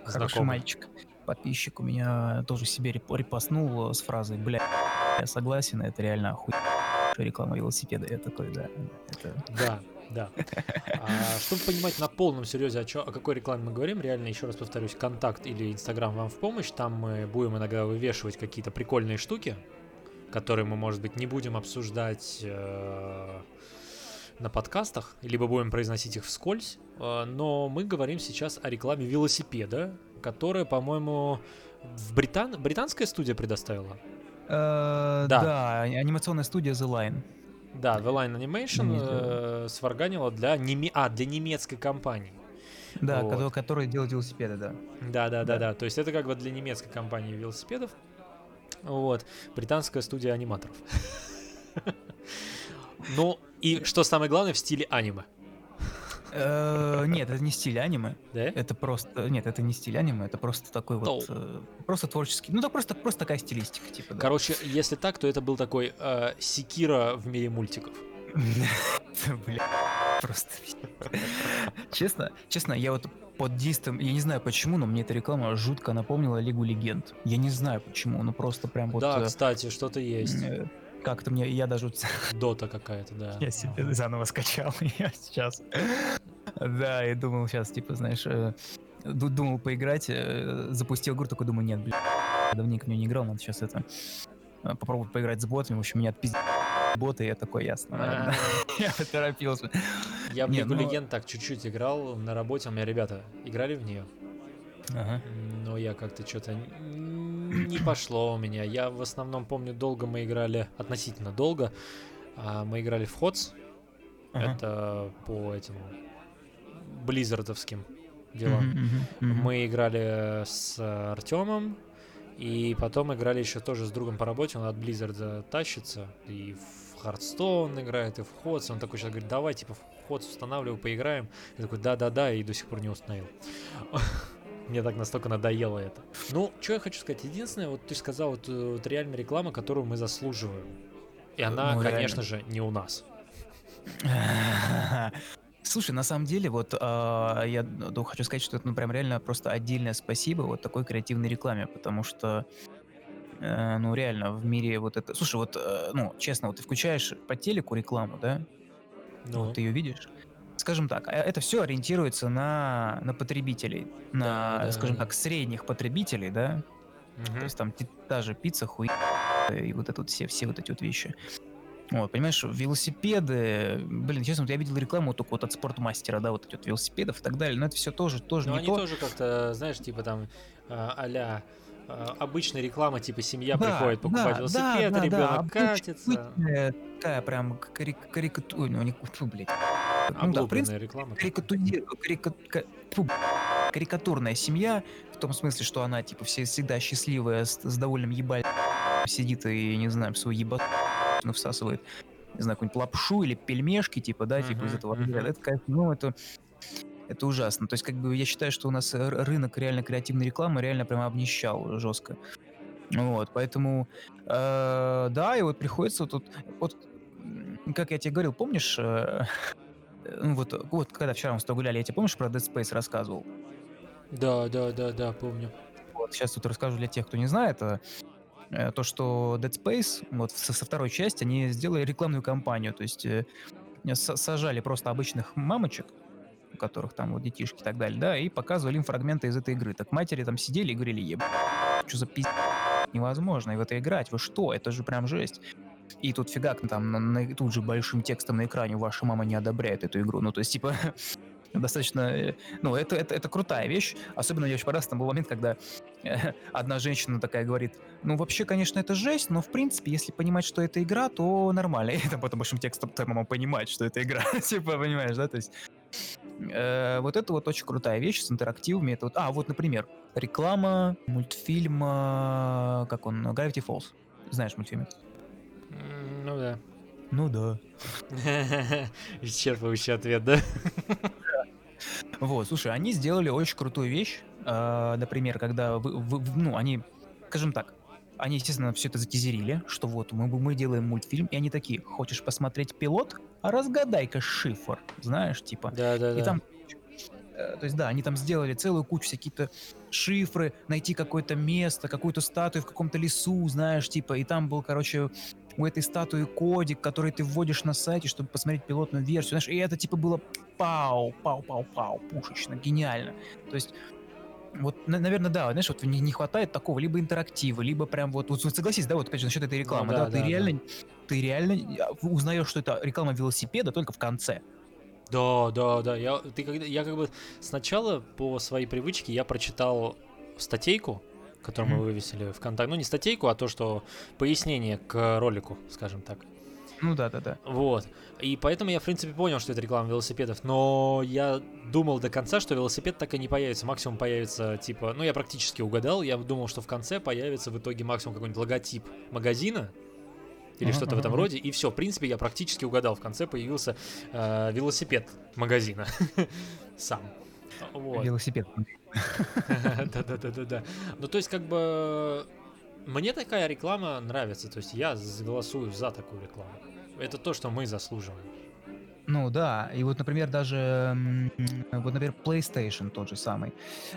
хороший Знакомый. мальчик, подписчик у меня тоже себе реп- репостнул с фразой, бля, я согласен, это реально охуенная реклама велосипеда. Я такой, да, это... Да, да. А, чтобы понимать на полном серьезе, о, чё- о какой рекламе мы говорим, реально, еще раз повторюсь, контакт или Инстаграм вам в помощь. Там мы будем иногда вывешивать какие-то прикольные штуки, которые мы, может быть, не будем обсуждать э, на подкастах, либо будем произносить их вскользь. Э, но мы говорим сейчас о рекламе велосипеда, которая, по-моему, в Британ... британская студия предоставила. Э, Да. Да, анимационная студия The Line. Да, The Line Animation Не э, сварганила для, неме... а, для немецкой компании. Да, Вот. который делает велосипеды, да. Да, да, да, Да. То есть это как бы для немецкой компании велосипедов. Вот. Британская студия аниматоров. Ну, и что самое главное, в стиле аниме. Э, Нет, это не стиль аниме. Да? Это просто... Нет, это не стиль аниме, это просто такой вот... Ну. э, Просто творческий... Ну, да просто, просто такая стилистика, типа. Короче, если так, то это был такой э, Секира в мире мультиков. Бля, просто... Честно, честно, я вот под дистом, я не знаю почему, но мне эта реклама жутко напомнила Лигу Легенд. Я не знаю почему, но просто прям вот... да, кстати, что-то есть. Как-то мне, я даже Дота какая-то, да. Я себе заново скачал я сейчас. Да, и думал сейчас, типа, знаешь, э, ду- думал поиграть, э, запустил игру, такой думаю, нет, блин, давненько в неё не играл, надо сейчас это э, попробовать поиграть с ботами. В общем, меня отпиздили боты, я такой, ясно, наверное. Я поторопился. Я в Лигу ну- Легенд так чуть-чуть играл на работе, у меня ребята играли в нее, но я как-то что-то не пошло у меня. Я в основном помню, долго мы играли, относительно долго, а, мы играли в Ходс, Ага. это по этим близзардовским делам. Мгм, мгм, мгм. Мы играли с Артемом, и потом играли еще тоже с другом по работе, он от Blizzard тащится, и в Hearthstone играет, и в Ходс, он такой сейчас говорит, давай, типа, в Ходс устанавливаю, поиграем. Я такой, да-да-да, и до сих пор не установил. Мне так настолько надоело это. Ну, что я хочу сказать, единственное, вот ты сказал, вот, э, вот реально реклама, которую мы заслуживаем. И она, Ну, реально. конечно же, не у нас. Слушай, на самом деле, вот а, я ну, хочу сказать, что это ну, прям реально просто отдельное спасибо вот такой креативной рекламе, потому что э, ну реально в мире вот это... Слушай, вот, э, ну, честно, вот ты включаешь по телеку рекламу, да? Ну, Вот ты ее видишь? Скажем так, а это все ориентируется на, на потребителей, на, Да, да, скажем да. так, средних потребителей, да? мгм. То есть там та же пицца, хуй и вот это вот все, все вот эти вот вещи. Вот, понимаешь, велосипеды, блин, честно, вот я видел рекламу только вот от спортмастера, да, вот эти вот велосипедов и так далее, но это все тоже, тоже Но не они то. тоже как-то, знаешь, типа там а, а-ля а, обычная реклама, типа семья Да, приходит покупать да, велосипед, да, ребенок да, катится. такая прям карик- карикатура, ну, не, блядь. Ну да, в принципе, реклама. карикатури- карика- ка- фу, карикатурная семья, в том смысле, что она, типа, все, всегда счастливая, с, с довольным ебаль сидит и, не знаю, свой ебат ну, всасывает, не знаю, какую-нибудь лапшу или пельмешки, типа, да, типа из этого. разряда. Это, конечно, ну, это, это ужасно. То есть, как бы, я считаю, что у нас рынок реально креативной рекламы реально прямо обнищал жестко. Вот, поэтому, э, да, и вот приходится вот, вот, как я тебе говорил, помнишь, э, ну вот, вот когда вчера мы с тобой гуляли, я тебе помнишь про Dead Space рассказывал? Да, да, да, да, помню. Вот сейчас тут расскажу для тех, кто не знает, э, э, то, что Dead Space, вот со, со второй части, они сделали рекламную кампанию, то есть сажали просто обычных мамочек, у которых там вот детишки и так далее, да, и показывали им фрагменты из этой игры. Так матери там сидели и говорили, еб, что за пиздец, невозможно и в это играть, вы что, это же прям жесть. И тут фигак, там на- на- тут же большим текстом на экране ваша мама не одобряет эту игру. Ну, то есть, типа, достаточно... э, Ну, это, это, это крутая вещь. Особенно мне очень понравился, там был момент, когда э, одна женщина такая говорит, ну, вообще, конечно, это жесть, но, в принципе, если понимать, что это игра, то нормально. И там потом большим текстом твоя мама понимает, что это игра. типа, понимаешь, да? То есть... э, вот это вот очень крутая вещь с интерактивами. Это вот, а, вот, например, реклама мультфильма, как он, Gravity Falls. Знаешь мультфильм? Ну да. Ну да. Исчерпывающий ответ, да? Вот, слушай, они сделали очень крутую вещь. А, например, когда вы, вы- ну, они, скажем так, они, естественно, все это затизерили, что вот мы, мы делаем мультфильм, и они такие, хочешь посмотреть пилот? А разгадай-ка шифр, знаешь, типа. Да, да, И да. там, э, то есть, да, они там сделали целую кучу всякие-то шифры, найти какое-то место, какую-то статую в каком-то лесу, знаешь, типа, и там был, короче, у этой статуи кодик, который ты вводишь на сайте, чтобы посмотреть пилотную версию, знаешь, и это, типа, было пау, пау, пау, пау, пушечно, гениально. То есть, вот, наверное, да, знаешь, вот не, не хватает такого либо интерактива, либо прям вот, вот согласись, да, вот опять же насчет этой рекламы, Ну да, да, ты да, реально, ты реально узнаешь, что это реклама велосипеда только в конце. Да, да, да. Я, ты, когда, я как бы сначала по своей привычке я прочитал статейку, которую мы Мгм. вывесили в контакт. Ну, не статейку, а то, что пояснение к ролику, скажем так. Ну да, да, да. Вот. И поэтому я, в принципе, понял, что это реклама велосипедов. Но я думал до конца, что велосипед так и не появится. Максимум появится, типа... Ну, я практически угадал. Я думал, что в конце появится в итоге максимум какой-нибудь логотип магазина. или что-то в этом роде, и все, в принципе, я практически угадал. В конце появился э, велосипед магазина сам. Вот. Велосипед. Да-да-да-да-да. Ну, то есть, как бы, мне такая реклама нравится. То есть, я голосую за такую рекламу. Это то, что мы заслуживаем. Ну да, и вот, например, даже, вот, например, PlayStation тот же самый.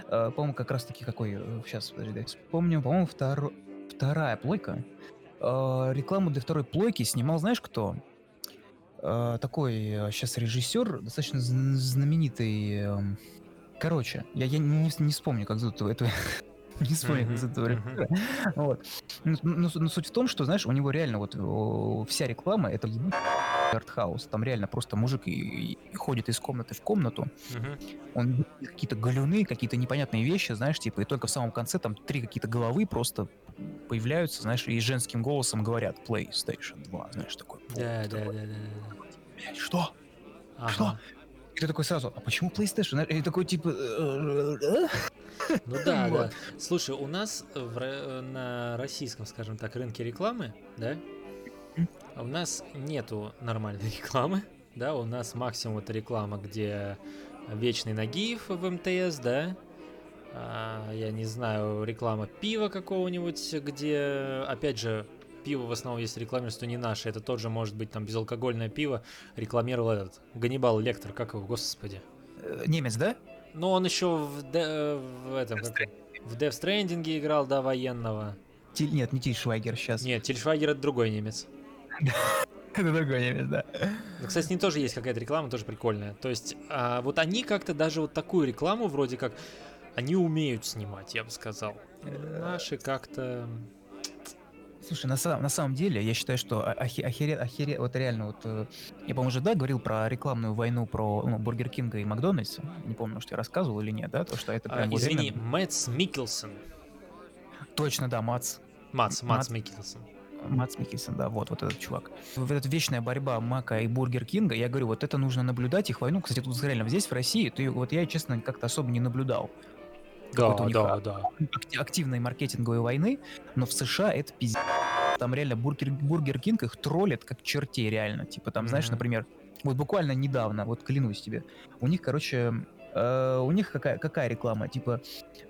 Э, По-моему, как раз-таки какой, сейчас, подожди, дай вспомню, по-моему, второ- вторая плойка. Э, Рекламу для второй плойки снимал, знаешь кто? Э, Такой сейчас режиссер, достаточно зн- знаменитый. Короче, я, я не, не вспомню, как зовут этого. Не вспомню, как зовут этого. Вот. Ну, ну, с- ну, суть в том, что, знаешь, у него реально вот вся реклама это артхаус. Там реально просто мужик и, ходит из комнаты в комнату. Он какие-то галюны, какие-то непонятные вещи, знаешь, типа, и только в самом конце там три какие-то головы просто появляются, знаешь, и женским голосом говорят PlayStation 2, знаешь, такой. Да, «О, да, да, да. «Блядь, Что? Что? И ты такой сразу, а почему PlayStation? И такой типа... Ну да, да. Слушай, у нас в на российском, скажем так, рынке рекламы, да, Мгм. у нас нету нормальной рекламы, да, у нас максимум это реклама, где вечный Нагиев в МТС, да, а, я не знаю, реклама пива какого-нибудь, где, опять же, пиво в основном, если рекламируется, то не наше, это тот же, может быть, там, безалкогольное пиво, рекламировал этот, Ганнибал Лектор, как его, господи. э, Немец, да? Ну, он еще в, Де- в этом, как- в Death Stranding играл, да, военного. Тиль- Нет, не Тиль Швайгер сейчас. Нет, Тильшвайгер это другой немец. Это другой немец, да. Ну, кстати, с ним тоже есть какая-то реклама, тоже прикольная. То есть, а, вот они как-то даже вот такую рекламу вроде как, они умеют снимать, я бы сказал. Наши как-то... Слушай, на, самом- на самом деле, я считаю, что а- охе- охере- охере- вот реально вот, э, я, по-моему, уже, да, говорил про рекламную войну про ну, Бургер Кинга и Макдональдса. Не помню, может, я рассказывал или нет, да, то, что это а, прям вот извини, реально- Мэтс Микkelсон. Точно, да, Мадс. Мадс, Мадс Мадс. Миккельсен. Мадс Миккельсен, да, вот, вот этот чувак. Вот эта вечная борьба Мака и Бургер Кинга, я говорю, вот это нужно наблюдать, их войну. Кстати, тут реально здесь, в России, ты, вот я, честно, как-то особо не наблюдал Да, у них да, а- да. акти- активной маркетинговой войны, но в США это пиздец. Там реально Бургер, Бургер Кинг их троллит как чертей, реально. Типа там, знаешь, например, вот буквально недавно, вот клянусь тебе, у них, короче, э, у них какая, какая реклама? Типа,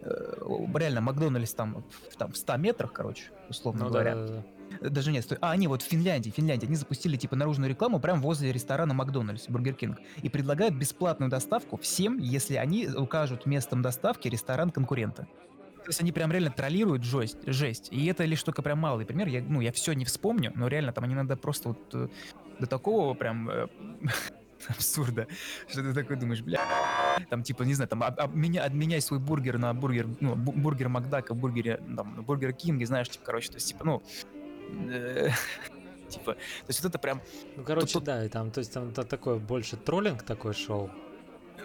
э, реально, Макдональдс там, в- там в 100 метрах, короче, условно Ну да, говоря. да, да. Э, Даже нет, стой. А, не, вот в Финляндии, Финляндии, они запустили типа наружную рекламу прямо возле ресторана Макдональдс, Бургер Кинг, и предлагают бесплатную доставку всем, если они укажут местом доставки ресторан конкурента. То есть они прям реально троллируют жесть, жесть. И это лишь только прям малый пример. Я, ну, я все не вспомню, но реально там они надо просто вот э, до такого прям э, абсурда, что ты такой думаешь, бля, там типа, не знаю, там об- обменя- обменяй свой бургер на бургер, ну, бу- бургер Макдака, бургере, там, бургер Кинге, знаешь, типа, короче, то есть, типа, ну, э, типа, то есть вот это прям, Ну, короче, да, и там, то есть там та- такой больше троллинг такой шоу.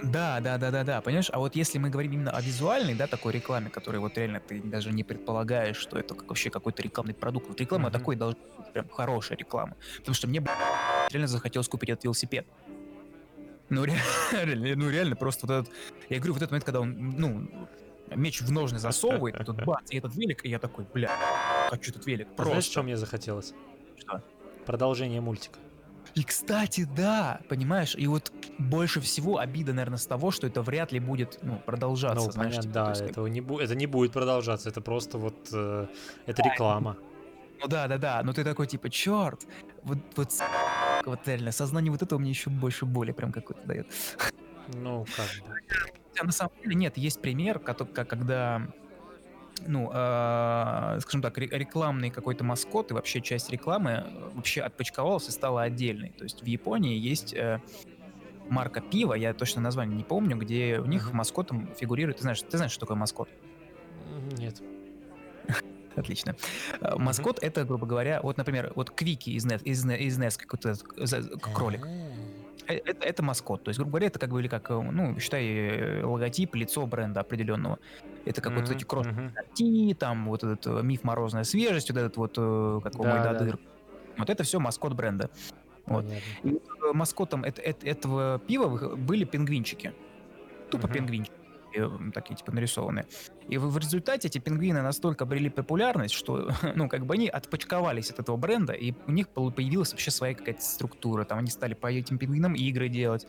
да, да, да, да, да, понимаешь? А вот если мы говорим именно о визуальной, да, такой рекламе, которой вот реально ты даже не предполагаешь, что это вообще какой-то рекламный продукт. Вот реклама Мгм. такой должна быть прям хорошая реклама. Потому что мне реально захотелось купить этот велосипед. Ну, ре- реально, ну, реально, просто вот этот... Я говорю, вот этот момент, когда он, ну, меч в ножны засовывает, тут бац, и этот велик, и я такой, бля, хочу этот велик. А знаешь, Просто. что мне захотелось? Что? Продолжение мультика. И, кстати, да, понимаешь, и вот больше всего обида, наверное, с того, что это вряд ли будет, ну, продолжаться, Ну, знаешь, понятно, типа, да, есть, этого не бу- это не будет продолжаться, это просто вот э, это реклама. Ну да, да, да, но ты такой типа, черт, вот, вот, с***, вот реально, сознание вот этого мне еще больше боли прям какой-то дает. Ну, как бы. Хотя на самом деле нет, есть пример, когда, ну, э, скажем так, ре- рекламный какой-то маскот и вообще часть рекламы э, вообще отпочковалась и стала отдельной. То есть в Японии есть э, марка пива, я точно название не помню, где у них маскотом фигурирует, ты знаешь, ты знаешь, что такое маскот? Нет. Отлично. Э, Маскот это, грубо говоря, вот, например, вот Квики из, из, из NES, какой-то за- кролик. А, Э, Это, это маскот. То есть, грубо говоря, это как бы или как, э, ну, считай, э, логотип, лицо бренда определенного. Это как вот мгм, эти кросс мгм. там вот этот э, миф морозная свежесть, вот этот вот, э, как его Да, мой да. Вот это все маскот бренда. Вот. Понятно. И вот, э, маскотом эт- эт- этого пива были пингвинчики. Тупо Мгм. пингвинчики. М, такие типа нарисованные. И в, результате эти пингвины настолько обрели популярность, что, ну, как бы они отпочковались от этого бренда, и у них появилась вообще своя какая-то структура. Там они стали по этим пингвинам игры делать,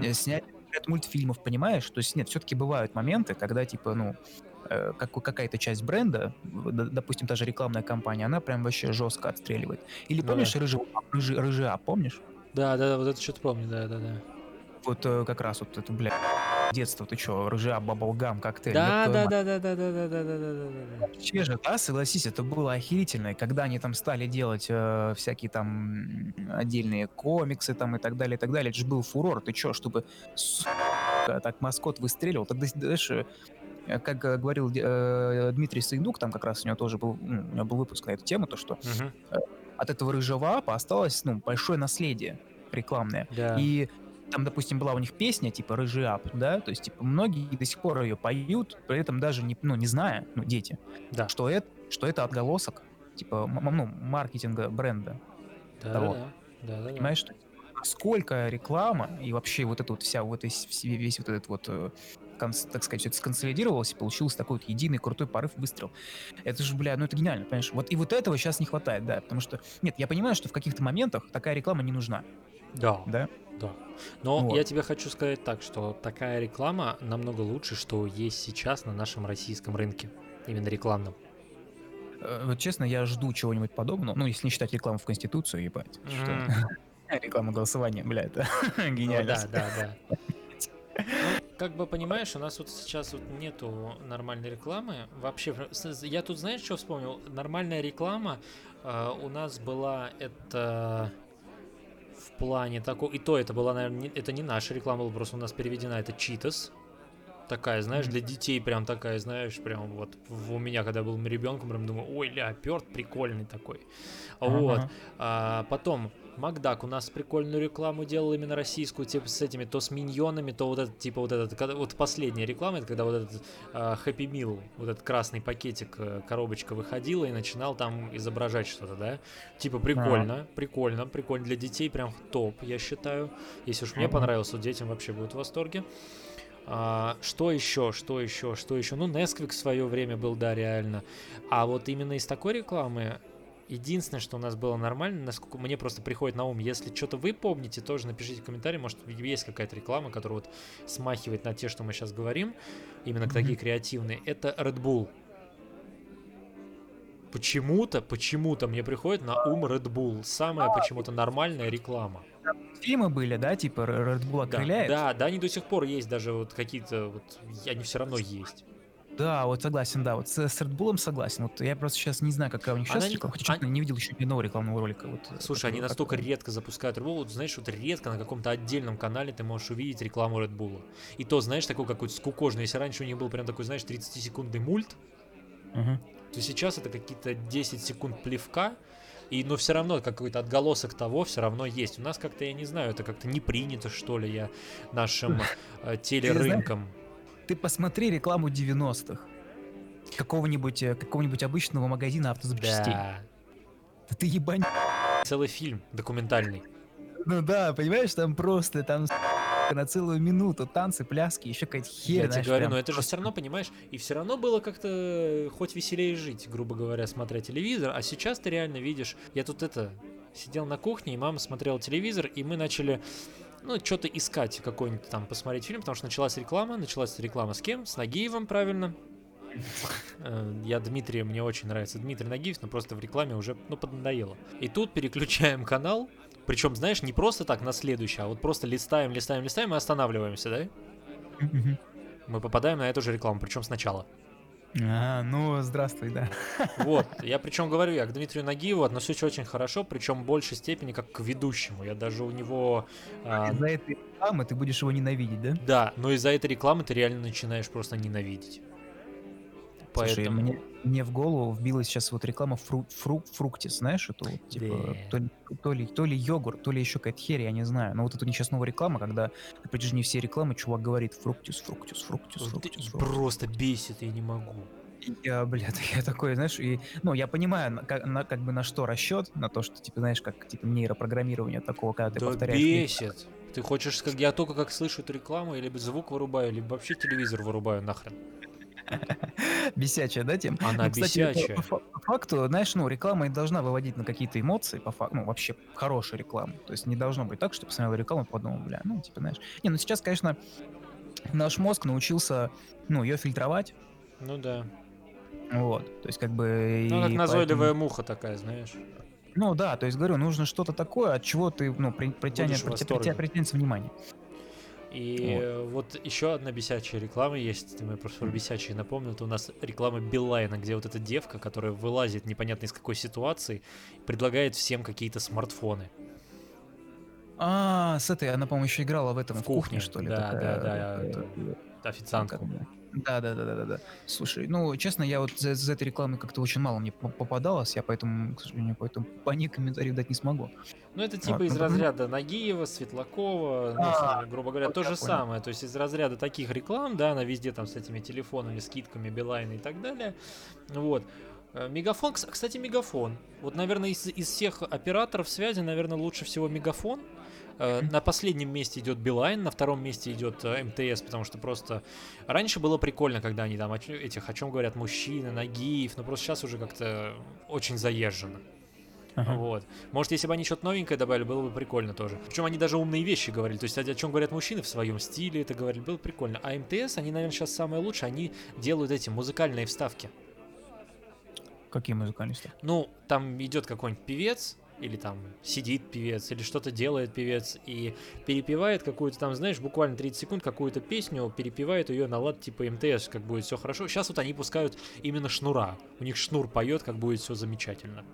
э, снять ряд мультфильмов, понимаешь? То есть нет, все-таки бывают моменты, когда типа, ну, э, как, какая-то часть бренда, допустим, та же рекламная кампания, она прям вообще жестко отстреливает. Или Ну помнишь да. рыжий, рыжий, рыжий А, помнишь? Да, да, вот это что-то помню, да, да, да. Вот э, как раз вот это, бля, детство, ты чё, рыжа, баблгам, коктейль. Да, да, да, да, да, да, да, да, да, да, да, да. Вообще же, да, согласись, это было охерительно. И когда они там стали делать э, всякие там отдельные комиксы там и так далее, и так далее, это же был фурор. Ты чё, чтобы сука, так маскот выстреливал, тогда, знаешь, э, как э, говорил э, Дмитрий Сыйдук, там как раз у него тоже был, ну, у него был выпуск на эту тему, то что Мгм. от этого рыжего апа осталось, ну, большое наследие рекламное. Да. И там, допустим, была у них песня, типа «Рыжий ап», да, то есть, типа, многие до сих пор ее поют, при этом даже не, ну, не зная, ну, дети, Да. что это, что это отголосок, типа, ну, маркетинга бренда, Да, того. да, да, понимаешь, что сколько реклама и вообще вот эта вот вся, вот весь, весь- вот этот вот, э, так сказать, все это сконсолидировалось, и получился такой вот единый крутой порыв, выстрел. Это же, бля, ну это гениально, понимаешь? Вот и вот этого сейчас не хватает, да, потому что, нет, я понимаю, что в каких-то моментах такая реклама не нужна, Да, да, да. Но Вот. я тебе хочу сказать так, что такая реклама намного лучше, что есть сейчас на нашем российском рынке. Именно рекламном. Э, Вот честно, я жду чего-нибудь подобного. Ну, если не считать рекламу в Конституцию, ебать. что- Мгм. Реклама голосования, бля, это Ну гениально. да, да, да. Ну, как бы понимаешь, у нас вот сейчас вот нету нормальной рекламы. Вообще, я тут знаешь, что вспомнил? Нормальная реклама э, у нас была это плане такого. И то это была, наверное, это не наша реклама, была просто у нас переведена. Это Cheetos. Такая, знаешь, для детей прям такая, знаешь, прям вот у меня, когда был ребенком, прям думаю, ой, ля, перт прикольный такой. Вот. Ага. А, потом Макдак у нас прикольную рекламу делал именно российскую, типа с этими, то с миньонами, то вот этот, типа вот этот, когда- вот последняя реклама, это когда вот этот а, Happy Meal, вот этот красный пакетик, э, коробочка выходила и начинал там изображать что-то, да? Типа прикольно, прикольно, прикольно для детей, прям топ, я считаю. Если уж мне понравилось, то детям вообще будут в восторге. А, что еще, что еще, что еще? Ну, Nesquik в свое время был, да, реально. А вот именно из такой рекламы Единственное, что у нас было нормально, насколько мне просто приходит на ум, если что-то вы помните, тоже напишите в комментарии, может есть какая-то реклама, которая вот смахивает на те, что мы сейчас говорим, именно такие креативные. Это Red Bull. Почему-то, почему-то мне приходит на ум Red Bull. Самая почему-то нормальная реклама. Фильмы были, да, типа Red Bull Да, окрыляет? да, да, они до сих пор есть, даже вот какие-то, вот, они все равно есть. Да, вот согласен, да, вот с, с Red Bull согласен. Вот я просто сейчас не знаю, какая у них Она сейчас не- реклама, хотя не видел еще ни одного рекламного ролика. Вот, Слушай, они которого- настолько редко запускают Red Bull, вот знаешь, вот редко на каком-то отдельном канале ты можешь увидеть рекламу Red Bull. И то, знаешь, такой какой-то скукожный. Если раньше у них был прям такой, знаешь, 30-секундный мульт, Мгм. то сейчас это какие-то 10 секунд плевка, и, но все равно какой-то отголосок того все равно есть. У нас как-то, я не знаю, это как-то не принято, что ли, я нашим э, телерынком. Ты посмотри рекламу 90-х. Какого-нибудь, э, какого-нибудь обычного магазина автозапчастей. Да. Да ты ебань. Целый фильм документальный. Ну да, понимаешь, там просто, там на целую минуту танцы, пляски, еще какая-то херь. Я тебе говорю, прям но это же все равно, понимаешь, и все равно было как-то э, хоть веселее жить, грубо говоря, смотря телевизор. А сейчас ты реально видишь, я тут это сидел на кухне, и мама смотрела телевизор, и мы начали ну, что-то искать, какой-нибудь там, посмотреть фильм, потому что началась реклама. Началась реклама с кем? С Нагиевым, правильно. Э, Я Дмитрий, мне очень нравится Дмитрий Нагиев, но просто в рекламе уже, ну, поднадоело. И тут переключаем канал, причем, знаешь, не просто так на следующий, а вот просто листаем, листаем, листаем и останавливаемся, да? Мы попадаем на эту же рекламу, причем сначала. А, ну, здравствуй, да. Вот, я причем говорю, я к Дмитрию Нагиеву отношусь очень хорошо, причем в большей степени как к ведущему. Я даже у него... а, Из-за этой рекламы ты будешь его ненавидеть, да? да, но из-за этой рекламы ты реально начинаешь просто ненавидеть. Слушай, Поэтому... мне, мне в голову вбилась сейчас вот реклама фру, фру, фруктис, знаешь, эту вот, типа, Да. то, ли, то, ли, то ли йогурт, то ли еще какая-то херь, я не знаю. Но вот это сейчас новая реклама, когда на протяжении всей рекламы чувак говорит фруктис, фруктис, фруктис, Вот фруктис, фруктис. Просто бесит, я не могу. Я, блядь, я такой, знаешь, и, ну, я понимаю, на, как, на- как бы на что расчет, на то, что, типа, знаешь, как, типа, нейропрограммирование такого, когда ты да повторяешь. бесит. Ты хочешь, как я только как слышу эту рекламу, я либо звук вырубаю, либо вообще телевизор вырубаю нахрен. Бесячая, да, тем? Она Ну, кстати, бесячая. По, по факту, знаешь, ну, реклама и должна выводить на какие-то эмоции, по факту, ну, вообще хорошая реклама. То есть не должно быть так, что посмотрел рекламу и подумал, бля, ну, типа, знаешь. Не, ну сейчас, конечно, наш мозг научился, ну, ее фильтровать, Ну да. вот. То есть как бы... Ну, как назойливая поэтому- муха такая, знаешь. Ну да, то есть говорю, нужно что-то такое, от чего ты, ну, при- притянет, Будешь в притя- восторге. притя- притянется внимание. И Вот. вот еще одна бесячая реклама есть. Ты мне просто про бесячие напомнил. Это у нас реклама Билайна, где вот эта девка, которая вылазит непонятно из какой ситуации, предлагает всем какие-то смартфоны. А, с этой, она, по-моему, еще играла в этом, В в, кухне, кухне, что ли? да, такая, да, да, как Официантку. бы. Да, да, да, да, да, да. Слушай, ну, честно, я вот за, за этой рекламой как-то очень мало мне по- попадалось, я поэтому, к сожалению, поэтому по ней комментариев дать не смогу. Ну, это типа Вот, из ну, разряда Нагиева, Светлакова, ну, А, с- грубо говоря, вот то же понял. самое. То есть из разряда таких реклам, да, она везде там с этими телефонами, скидками, Билайна и так далее. Вот. Э, Мегафон, кс- кстати, Мегафон. Вот, наверное, из, из всех операторов связи, наверное, лучше всего Мегафон. Э, На последнем месте идет Билайн, на втором месте идет э, МТС, потому что просто раньше было прикольно, когда они там этих, о чем говорят мужчины, Нагиев, но просто сейчас уже как-то очень заезжено. Ага. Вот. Может, если бы они что-то новенькое добавили, было бы прикольно тоже. Причем они даже умные вещи говорили. То есть, о, чем говорят мужчины в своем стиле, это говорили, было прикольно. А МТС, они, наверное, сейчас самое лучшее, они делают эти музыкальные вставки. Какие музыкальные стили? Ну, там идет какой-нибудь певец, или там сидит певец, или что-то делает певец, и перепевает какую-то там, знаешь, буквально 30 секунд какую-то песню, перепевает ее на лад типа МТС, как будет все хорошо. Сейчас вот они пускают именно шнура. У них шнур поет, как будет все замечательно.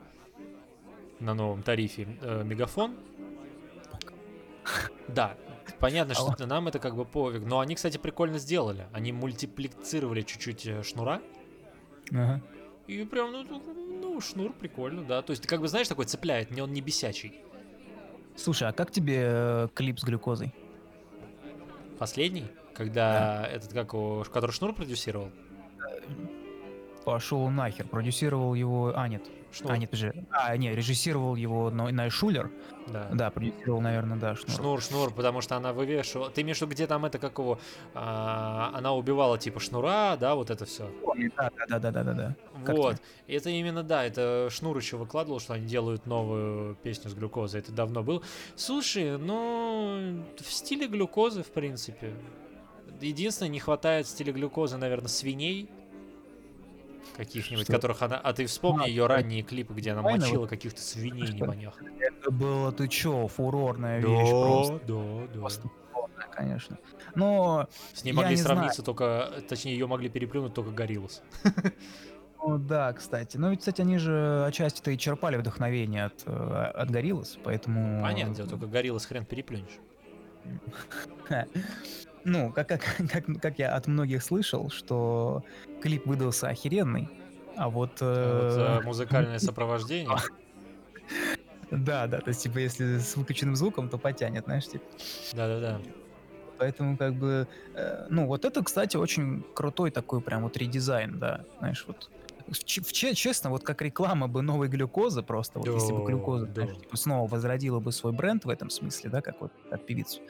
На новом тарифе э, Мегафон. Да, понятно, что Алло. нам это как бы пофиг. Но они, кстати, прикольно сделали. Они мультиплицировали чуть-чуть э, шнура. Ага. И прям, ну, ну, ну, шнур прикольно, да. То есть, ты как бы, знаешь, такой цепляет, не он не бесячий. Слушай, а как тебе э, клип с глюкозой? Последний, когда этот, как его, который шнур продюсировал? Пошел нахер, продюсировал его... А, нет. Шнур, А, нет, подожди. А, не, режиссировал его Ной Шулер. да. Да, продюсировал, наверное, да, Шнур. Шнур, шнур, потому что она вывешивала. Ты имеешь в виду, где там это как его? а, она убивала типа шнура, да, вот это все. Да, да, да, да, да, да. Вот. Это именно, да, это Шнур еще выкладывал, что они делают новую песню с глюкозой. Это давно было. Слушай, ну, в стиле глюкозы, в принципе. Единственное, не хватает в стиле глюкозы, наверное, свиней каких-нибудь, Что? которых она... А ты вспомни А, ее ранние клипы, где она мочила каких-то свиней Что? неманях. Это было, ты чё, фурорная вещь просто. да, да. Просто фурорная, конечно. Но, С ней могли не сравниться только... Точнее, ее могли переплюнуть только Гориллас. ну да, кстати. Но ведь, кстати, они же отчасти-то и черпали вдохновение от, э, от Гориллас, поэтому... Понятное дело, только Гориллас хрен переплюнешь. Ну, как, как, как, как я от многих слышал, что клип выдался охеренный, а вот... А вот, э, э, музыкальное сопровождение. Да, да, то есть, типа, если с выключенным звуком, то потянет, знаешь, типа. Да-да-да. Поэтому, как бы, э, ну, вот это, кстати, очень крутой такой прям вот редизайн, да, знаешь, вот. Честно, вот как реклама бы новой глюкозы просто, вот если бы глюкоза знаешь, типа, снова возродила бы свой бренд в этом смысле, да, как вот как певицу.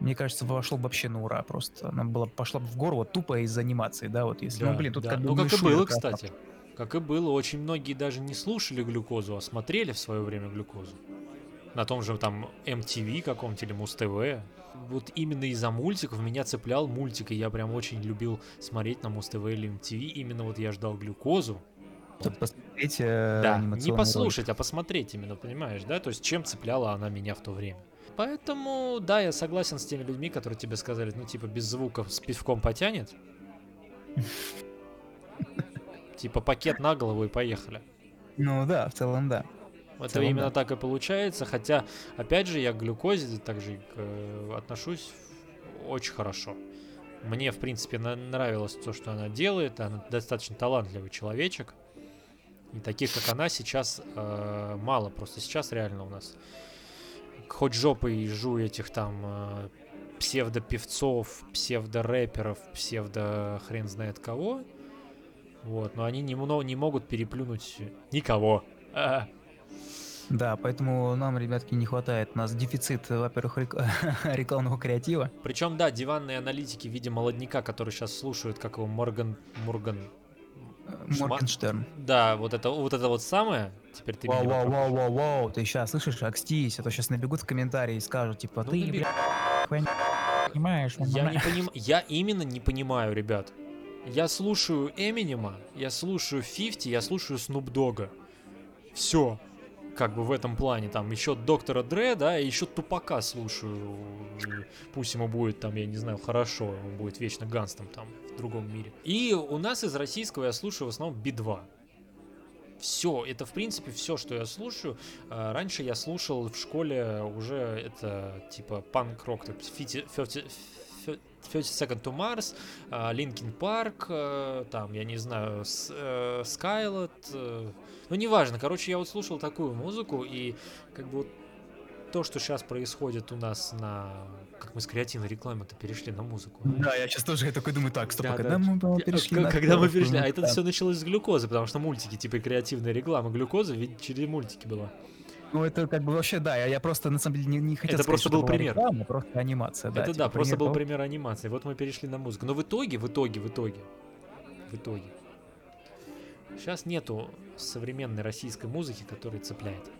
Мне кажется, бы вообще на ура просто. Она была, пошла бы в гору вот тупо из анимации, да, вот если, ну, Да, блин, тут да. как бы Ну, как и было, кстати. Как и было, очень многие даже не слушали глюкозу, а смотрели в свое время глюкозу. На том же там MTV каком-то или Муз-ТВ. Вот именно из-за мультиков меня цеплял мультик, и я прям очень любил смотреть на Муз-ТВ или MTV. Именно вот я ждал глюкозу. Тут посмотреть э, Да, не послушать, а посмотреть именно, понимаешь, да? То есть чем цепляла она меня в то время. Поэтому, да, я согласен с теми людьми, которые тебе сказали, ну, типа, без звука с пивком потянет. Типа, пакет на голову и поехали. Ну да, в целом да. Это целом, именно да. так и получается, хотя, опять же, я к глюкозе также э, отношусь очень хорошо. Мне, в принципе, нравилось то, что она делает, она достаточно талантливый человечек. И таких, как она, сейчас э, мало. Просто сейчас реально у нас хоть жопой жу этих там э, псевдопевцов, псевдорэперов, псевдо хрен знает кого. Вот, но они не, не могут переплюнуть никого. А, Да, поэтому нам, ребятки, не хватает. У нас дефицит, во-первых, рек- рекламного креатива. Причем, да, диванные аналитики в виде молодняка, которые сейчас слушают, как его Морган... Морган... Шма- Моргенштерн. Да, вот это вот это вот самое. Теперь ты Вау, вау, вау, вау, вау, ты сейчас слышишь, акстись, а то сейчас набегут в комментарии и скажут, типа, Ну, ты, бля, не понимаешь. Я не понимаю, я именно не понимаю, ребят. Я слушаю Эминема, я слушаю 50, я слушаю Снуп Дога. Все. Как бы в этом плане, там еще Доктора Дре, да, и еще Тупака слушаю. Пусть ему будет там, я не знаю, хорошо, он будет вечно ганстом там в другом мире. И у нас из российского я слушаю в основном Би-2. Все, это в принципе все, что я слушаю. А, Раньше я слушал в школе уже это типа панк-рок, то есть 50, 30 30 Second to Mars, а, Linkin Park, э, там, я не знаю, с- э, э, ну, неважно, короче, я вот слушал такую музыку, и как бы вот то, что сейчас происходит у нас на... Как мы с креативной рекламы-то перешли на музыку. Да, я сейчас тоже такой думаю, так, стоп, Да, а да. когда мы по- Я- перешли к- на когда мы перешли, а это да. все началось с глюкозы, потому что мультики, типа креативная реклама глюкозы, ведь через мультики была. Ну, это как бы вообще, да, я, я просто, на самом деле, не, не хотел Это сказать, просто был пример. реклама, просто анимация, да. это типа да, просто был того. пример анимации. Вот мы перешли на музыку. Но в итоге, в итоге, в итоге, в итоге. Сейчас нету современной российской музыки, которая цепляет.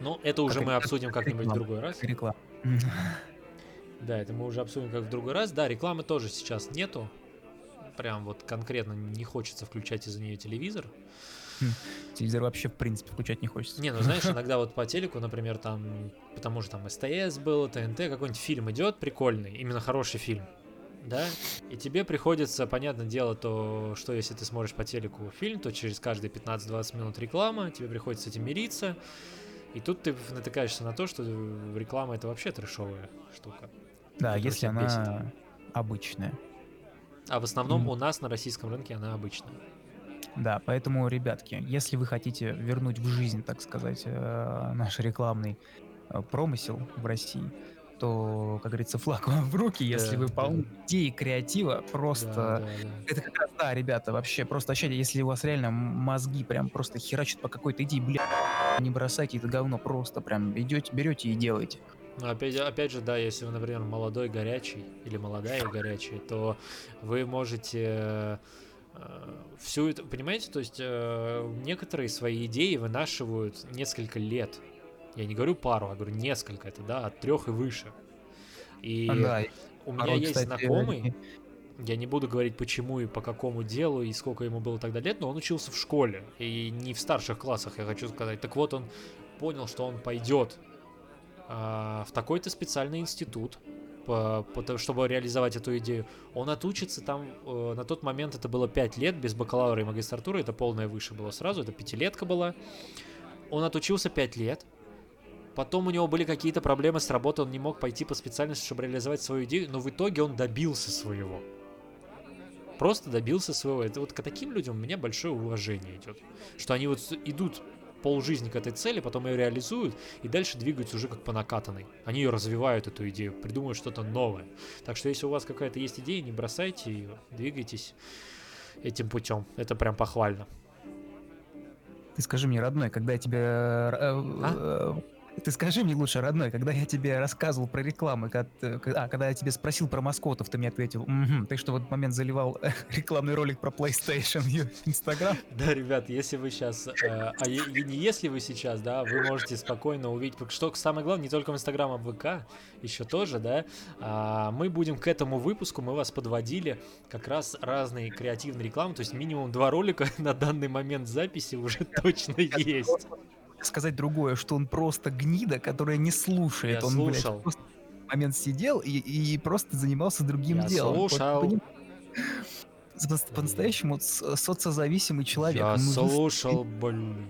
Но это уже Как мы обсудим как как-нибудь в другой раз. Реклама. Да, это мы уже обсудим как в другой раз. Да, рекламы тоже сейчас нету. Прям вот конкретно не хочется включать из-за нее телевизор. Телевизор вообще, в принципе, включать не хочется. Не, ну знаешь, иногда вот по телеку, например, там, потому что там СТС был, ТНТ, какой-нибудь фильм идет прикольный, именно хороший фильм, да, и тебе приходится, понятное дело, то, что если ты смотришь по телеку фильм, то через каждые 15-20 минут реклама, тебе приходится с этим мириться, и тут ты натыкаешься на то, что реклама это вообще трэшовая штука. Да, если всех бесит. она обычная. А в основном Мгм. у нас на российском рынке она обычная. Да, поэтому, ребятки, если вы хотите вернуть в жизнь, так сказать, э, наш рекламный э, промысел в России, то, как говорится, флаг вам в руки, если Да, вы да. полны идей, креатива, просто... Да, да, да. Это как раз, да, ребята, вообще, просто ощущайте, если у вас реально мозги прям просто херачат по какой-то идее, бля, не бросайте это говно, просто прям идете, берете и делаете. Ну, опять, опять же, да, если вы, например, молодой горячий или молодая горячая, то вы можете э, всю это, понимаете, то есть э, некоторые свои идеи вынашивают несколько лет. Я не говорю пару, а говорю несколько, это да, от трех и выше. И А, да, у меня порой, есть кстати, знакомый, я не буду говорить почему и по какому делу и сколько ему было тогда лет, но он учился в школе и не в старших классах, я хочу сказать. Так вот, он понял, что он пойдет в такой-то специальный институт, чтобы реализовать эту идею. Он отучится там, э, на тот момент это было 5 лет, без бакалавра и магистратуры, это полное выше было сразу, это пятилетка была. Он отучился 5 лет, Потом у него были какие-то проблемы с работой, он не мог пойти по специальности, чтобы реализовать свою идею, но в итоге он добился своего. Просто добился своего. Это вот к таким людям у меня большое уважение идет. Что они вот идут полжизни к этой цели, потом ее реализуют и дальше двигаются уже как по накатанной. Они ее развивают, эту идею, придумывают что-то новое. Так что если у вас какая-то есть идея, не бросайте ее, двигайтесь этим путем. Это прям похвально. Ты скажи мне, родной, когда я тебе... э, э, Ты скажи мне лучше, родной, когда я тебе рассказывал про рекламу, когда, э, а, когда я тебе спросил про маскотов, ты мне ответил, «Мгм, ты что в этот момент заливал э, рекламный ролик про PlayStation в Instagram? Да, ребят, если вы сейчас, а е- и не если вы сейчас, да, вы можете спокойно увидеть, что самое главное, не только в Инстаграм, а в ВК, еще тоже, да, а, мы будем к этому выпуску, мы вас подводили как раз разные креативные рекламы, то есть минимум два ролика на данный момент записи уже точно есть. Сказать другое, что он просто гнида, которая не слушает. Я он, блядь, слушал. просто в момент сидел и, и просто занимался другим Я делом. Слушал. По-настоящему с- социозависимый человек. Я Ну, слушал, блин.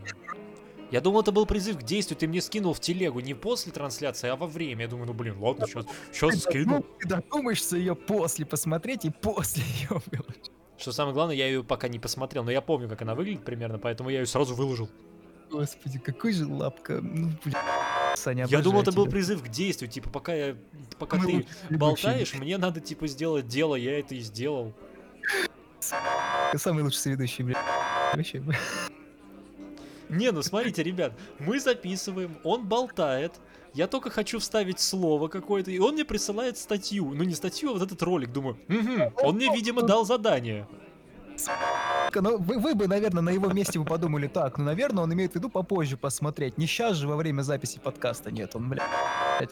Я думал, это был призыв к действию, ты мне скинул в телегу не после трансляции, а во время. Я думаю, ну блин, ладно, сейчас, сейчас скину. Ну, ты додумаешься ее после посмотреть и после ее выложить. Что самое главное, я ее пока не посмотрел, но я помню, как она выглядит примерно, поэтому я ее сразу выложил. Господи, какой же лапка. Ну, блин. Саня, Я думал, обожаю это был тебя. призыв к действию, типа, пока я, пока Мы ты болтаешь, мне надо, типа, сделать дело, я это и сделал. Самый лучший соведущий, блядь. Вообще, блядь. Не, ну смотрите, ребят, мы записываем, он болтает, я только хочу вставить слово какое-то, и он мне присылает статью. Ну не статью, а вот этот ролик. Думаю, угу, он мне, видимо, дал задание. Ну, вы, вы бы, наверное, на его месте бы подумали так, ну, наверное, он имеет в виду попозже посмотреть. Не сейчас же во время записи подкаста. Нет, он, блядь,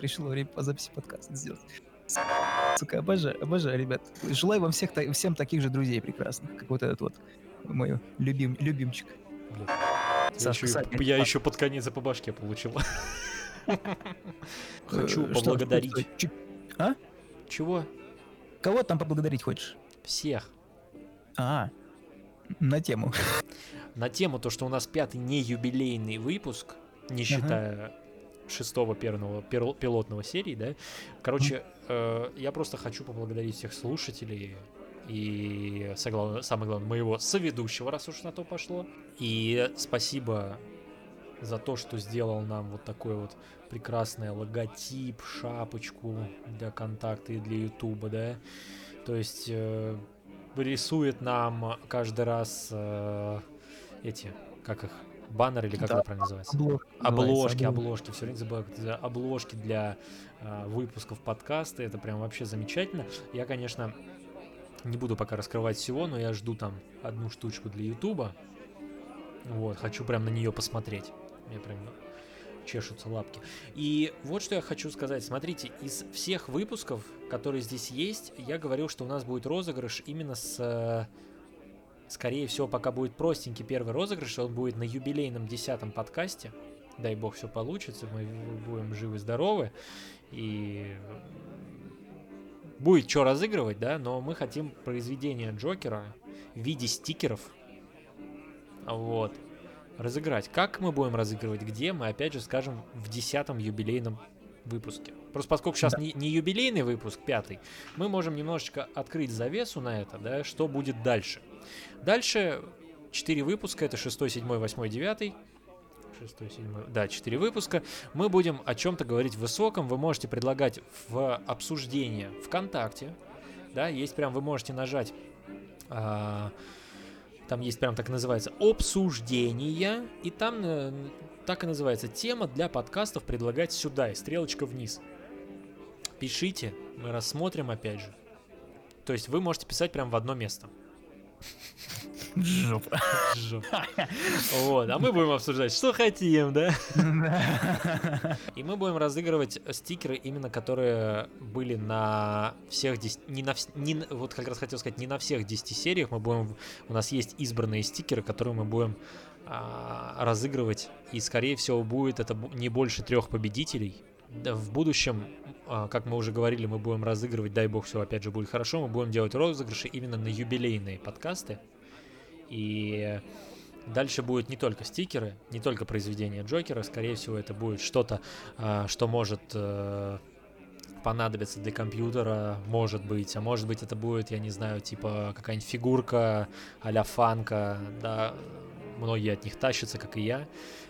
решил во время записи подкаста сделать. Сука, обожаю, обожаю, ребят. Желаю вам всех, всем таких же друзей прекрасных, как вот этот вот мой любим, любимчик. Сашка, я, еще, я еще под конец по башке получил. Хочу э, поблагодарить. А? Чего? Кого там поблагодарить хочешь? Всех. А, на тему. На тему то, что у нас пятый не юбилейный выпуск, не считая ага. шестого первого пилотного серии, да. Короче, э, я просто хочу поблагодарить всех слушателей и самое главное моего соведущего, раз уж на то пошло. И спасибо за то, что сделал нам вот такой вот прекрасный логотип, шапочку для контакта и для ютуба, да. То есть э, рисует нам каждый раз э, эти, как их, баннер или как да, это правильно называется? Обложки, обложки, обложки, все время забываю, обложки для э, выпусков подкаста, это прям вообще замечательно. Я, конечно, не буду пока раскрывать всего, но я жду там одну штучку для Ютуба. Вот, хочу прям на нее посмотреть. Мне прям чешутся лапки. И вот что я хочу сказать. Смотрите, из всех выпусков, которые здесь есть, я говорил, что у нас будет розыгрыш именно с... Скорее всего, пока будет простенький первый розыгрыш, он будет на юбилейном десятом подкасте. Дай бог все получится, мы будем живы-здоровы. И будет что разыгрывать, да, но мы хотим произведение Джокера в виде стикеров. Вот разыграть. Как мы будем разыгрывать, где, мы опять же скажем в десятом юбилейном выпуске. Просто поскольку сейчас да. не, не юбилейный выпуск, пятый, мы можем немножечко открыть завесу на это, да, что будет дальше. Дальше 4 выпуска, это 6, 7, 8, 9. 6, 7, да, 4 выпуска. Мы будем о чем-то говорить высоком. Вы можете предлагать в обсуждение ВКонтакте. Да, есть прям, вы можете нажать а, там есть прям так называется обсуждение, и там э, так и называется тема для подкастов предлагать сюда и стрелочка вниз. Пишите, мы рассмотрим опять же. То есть вы можете писать прям в одно место. Жопа. Жопа. Вот, а мы будем обсуждать, что хотим, да? И мы будем разыгрывать стикеры, именно которые были на всех 10, не на, не, вот как раз хотел сказать, не на всех 10 сериях, мы будем, у нас есть избранные стикеры, которые мы будем а, разыгрывать, и скорее всего будет это не больше трех победителей, в будущем, а, как мы уже говорили, мы будем разыгрывать, дай бог, все опять же будет хорошо, мы будем делать розыгрыши именно на юбилейные подкасты. И дальше будет не только стикеры, не только произведения Джокера, скорее всего, это будет что-то, а, что может э, понадобиться для компьютера, может быть, а может быть это будет, я не знаю, типа какая-нибудь фигурка а-ля фанка, да, многие от них тащатся, как и я,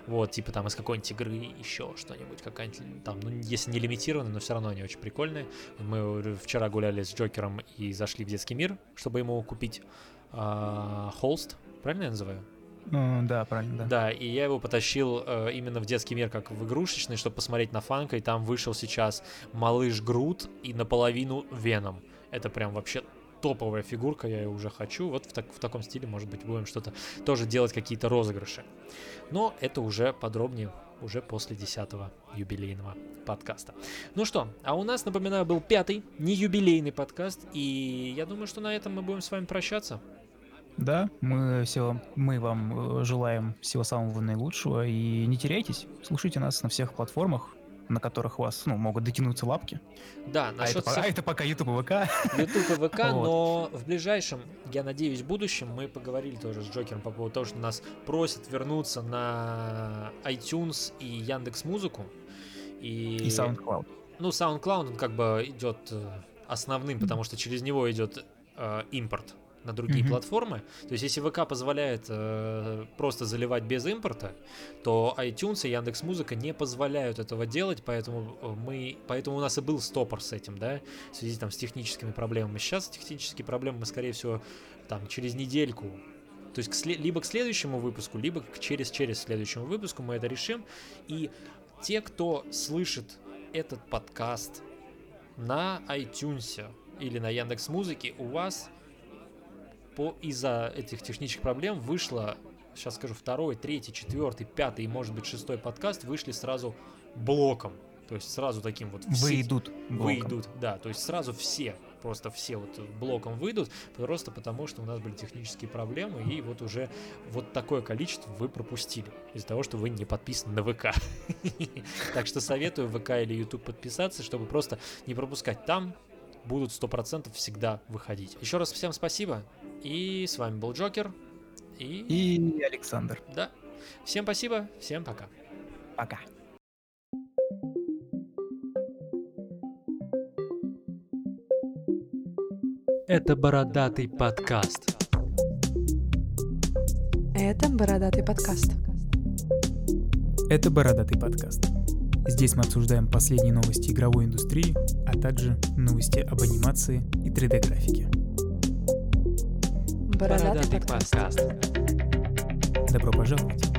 вот, типа там из какой-нибудь игры еще что-нибудь, какая-нибудь там, ну, если не лимитированная, но все равно они очень прикольные. Мы вчера гуляли с Джокером и зашли в детский мир, чтобы ему купить а, холст, правильно я называю? Ну, да, правильно, да. Да, и я его потащил э, именно в детский мир, как в игрушечный, чтобы посмотреть на Фанка, и там вышел сейчас малыш Грут и наполовину Веном. Это прям вообще топовая фигурка, я ее уже хочу. Вот в, так, в таком стиле, может быть, будем что-то тоже делать, какие-то розыгрыши. Но это уже подробнее, уже после 10 юбилейного подкаста. Ну что, а у нас, напоминаю, был пятый, не юбилейный подкаст, и я думаю, что на этом мы будем с вами прощаться. Да, мы, все, мы вам э, желаем всего самого наилучшего, и не теряйтесь, слушайте нас на всех платформах, на которых у вас ну, могут дотянуться лапки. Да, насчет а это, а это пока YouTube и ВК. YouTube и ВК, но в ближайшем, я надеюсь, будущем мы поговорили тоже с Джокером по поводу того, что нас просят вернуться на iTunes и Яндекс Музыку. И, и SoundCloud. Ну, SoundCloud, он как бы идет э, основным, потому что через него идет э, импорт на другие mm-hmm. платформы. То есть, если ВК позволяет э, просто заливать без импорта, то iTunes и Яндекс Музыка не позволяют этого делать, поэтому э, мы, поэтому у нас и был стопор с этим, да, в связи там с техническими проблемами. Сейчас технические проблемы мы, скорее всего, там через недельку То есть к след- либо к следующему выпуску, либо к через-через следующему выпуску мы это решим. И те, кто слышит этот подкаст на iTunes или на Яндекс Музыке, у вас по из-за этих технических проблем вышло, сейчас скажу, второй, третий, четвертый, пятый и, может быть, шестой подкаст вышли сразу блоком. То есть сразу таким вот... все- Выйдут. блоком. Выйдут, да, то есть сразу все, просто все вот блоком выйдут, просто потому что у нас были технические проблемы, и вот уже вот такое количество вы пропустили из-за того, что вы не подписаны на ВК. Так что советую ВК или YouTube подписаться, чтобы просто не пропускать. Там будут 100% всегда выходить. Еще раз всем спасибо, и с вами был Джокер, и... И Александр. Да, всем спасибо, всем пока. Пока. Это Бородатый подкаст. Это бородатый подкаст. Это «Бородатый подкаст». Здесь мы обсуждаем последние новости игровой индустрии, а также новости об анимации и 3D-графике. Бородатый подкаст. Добро пожаловать!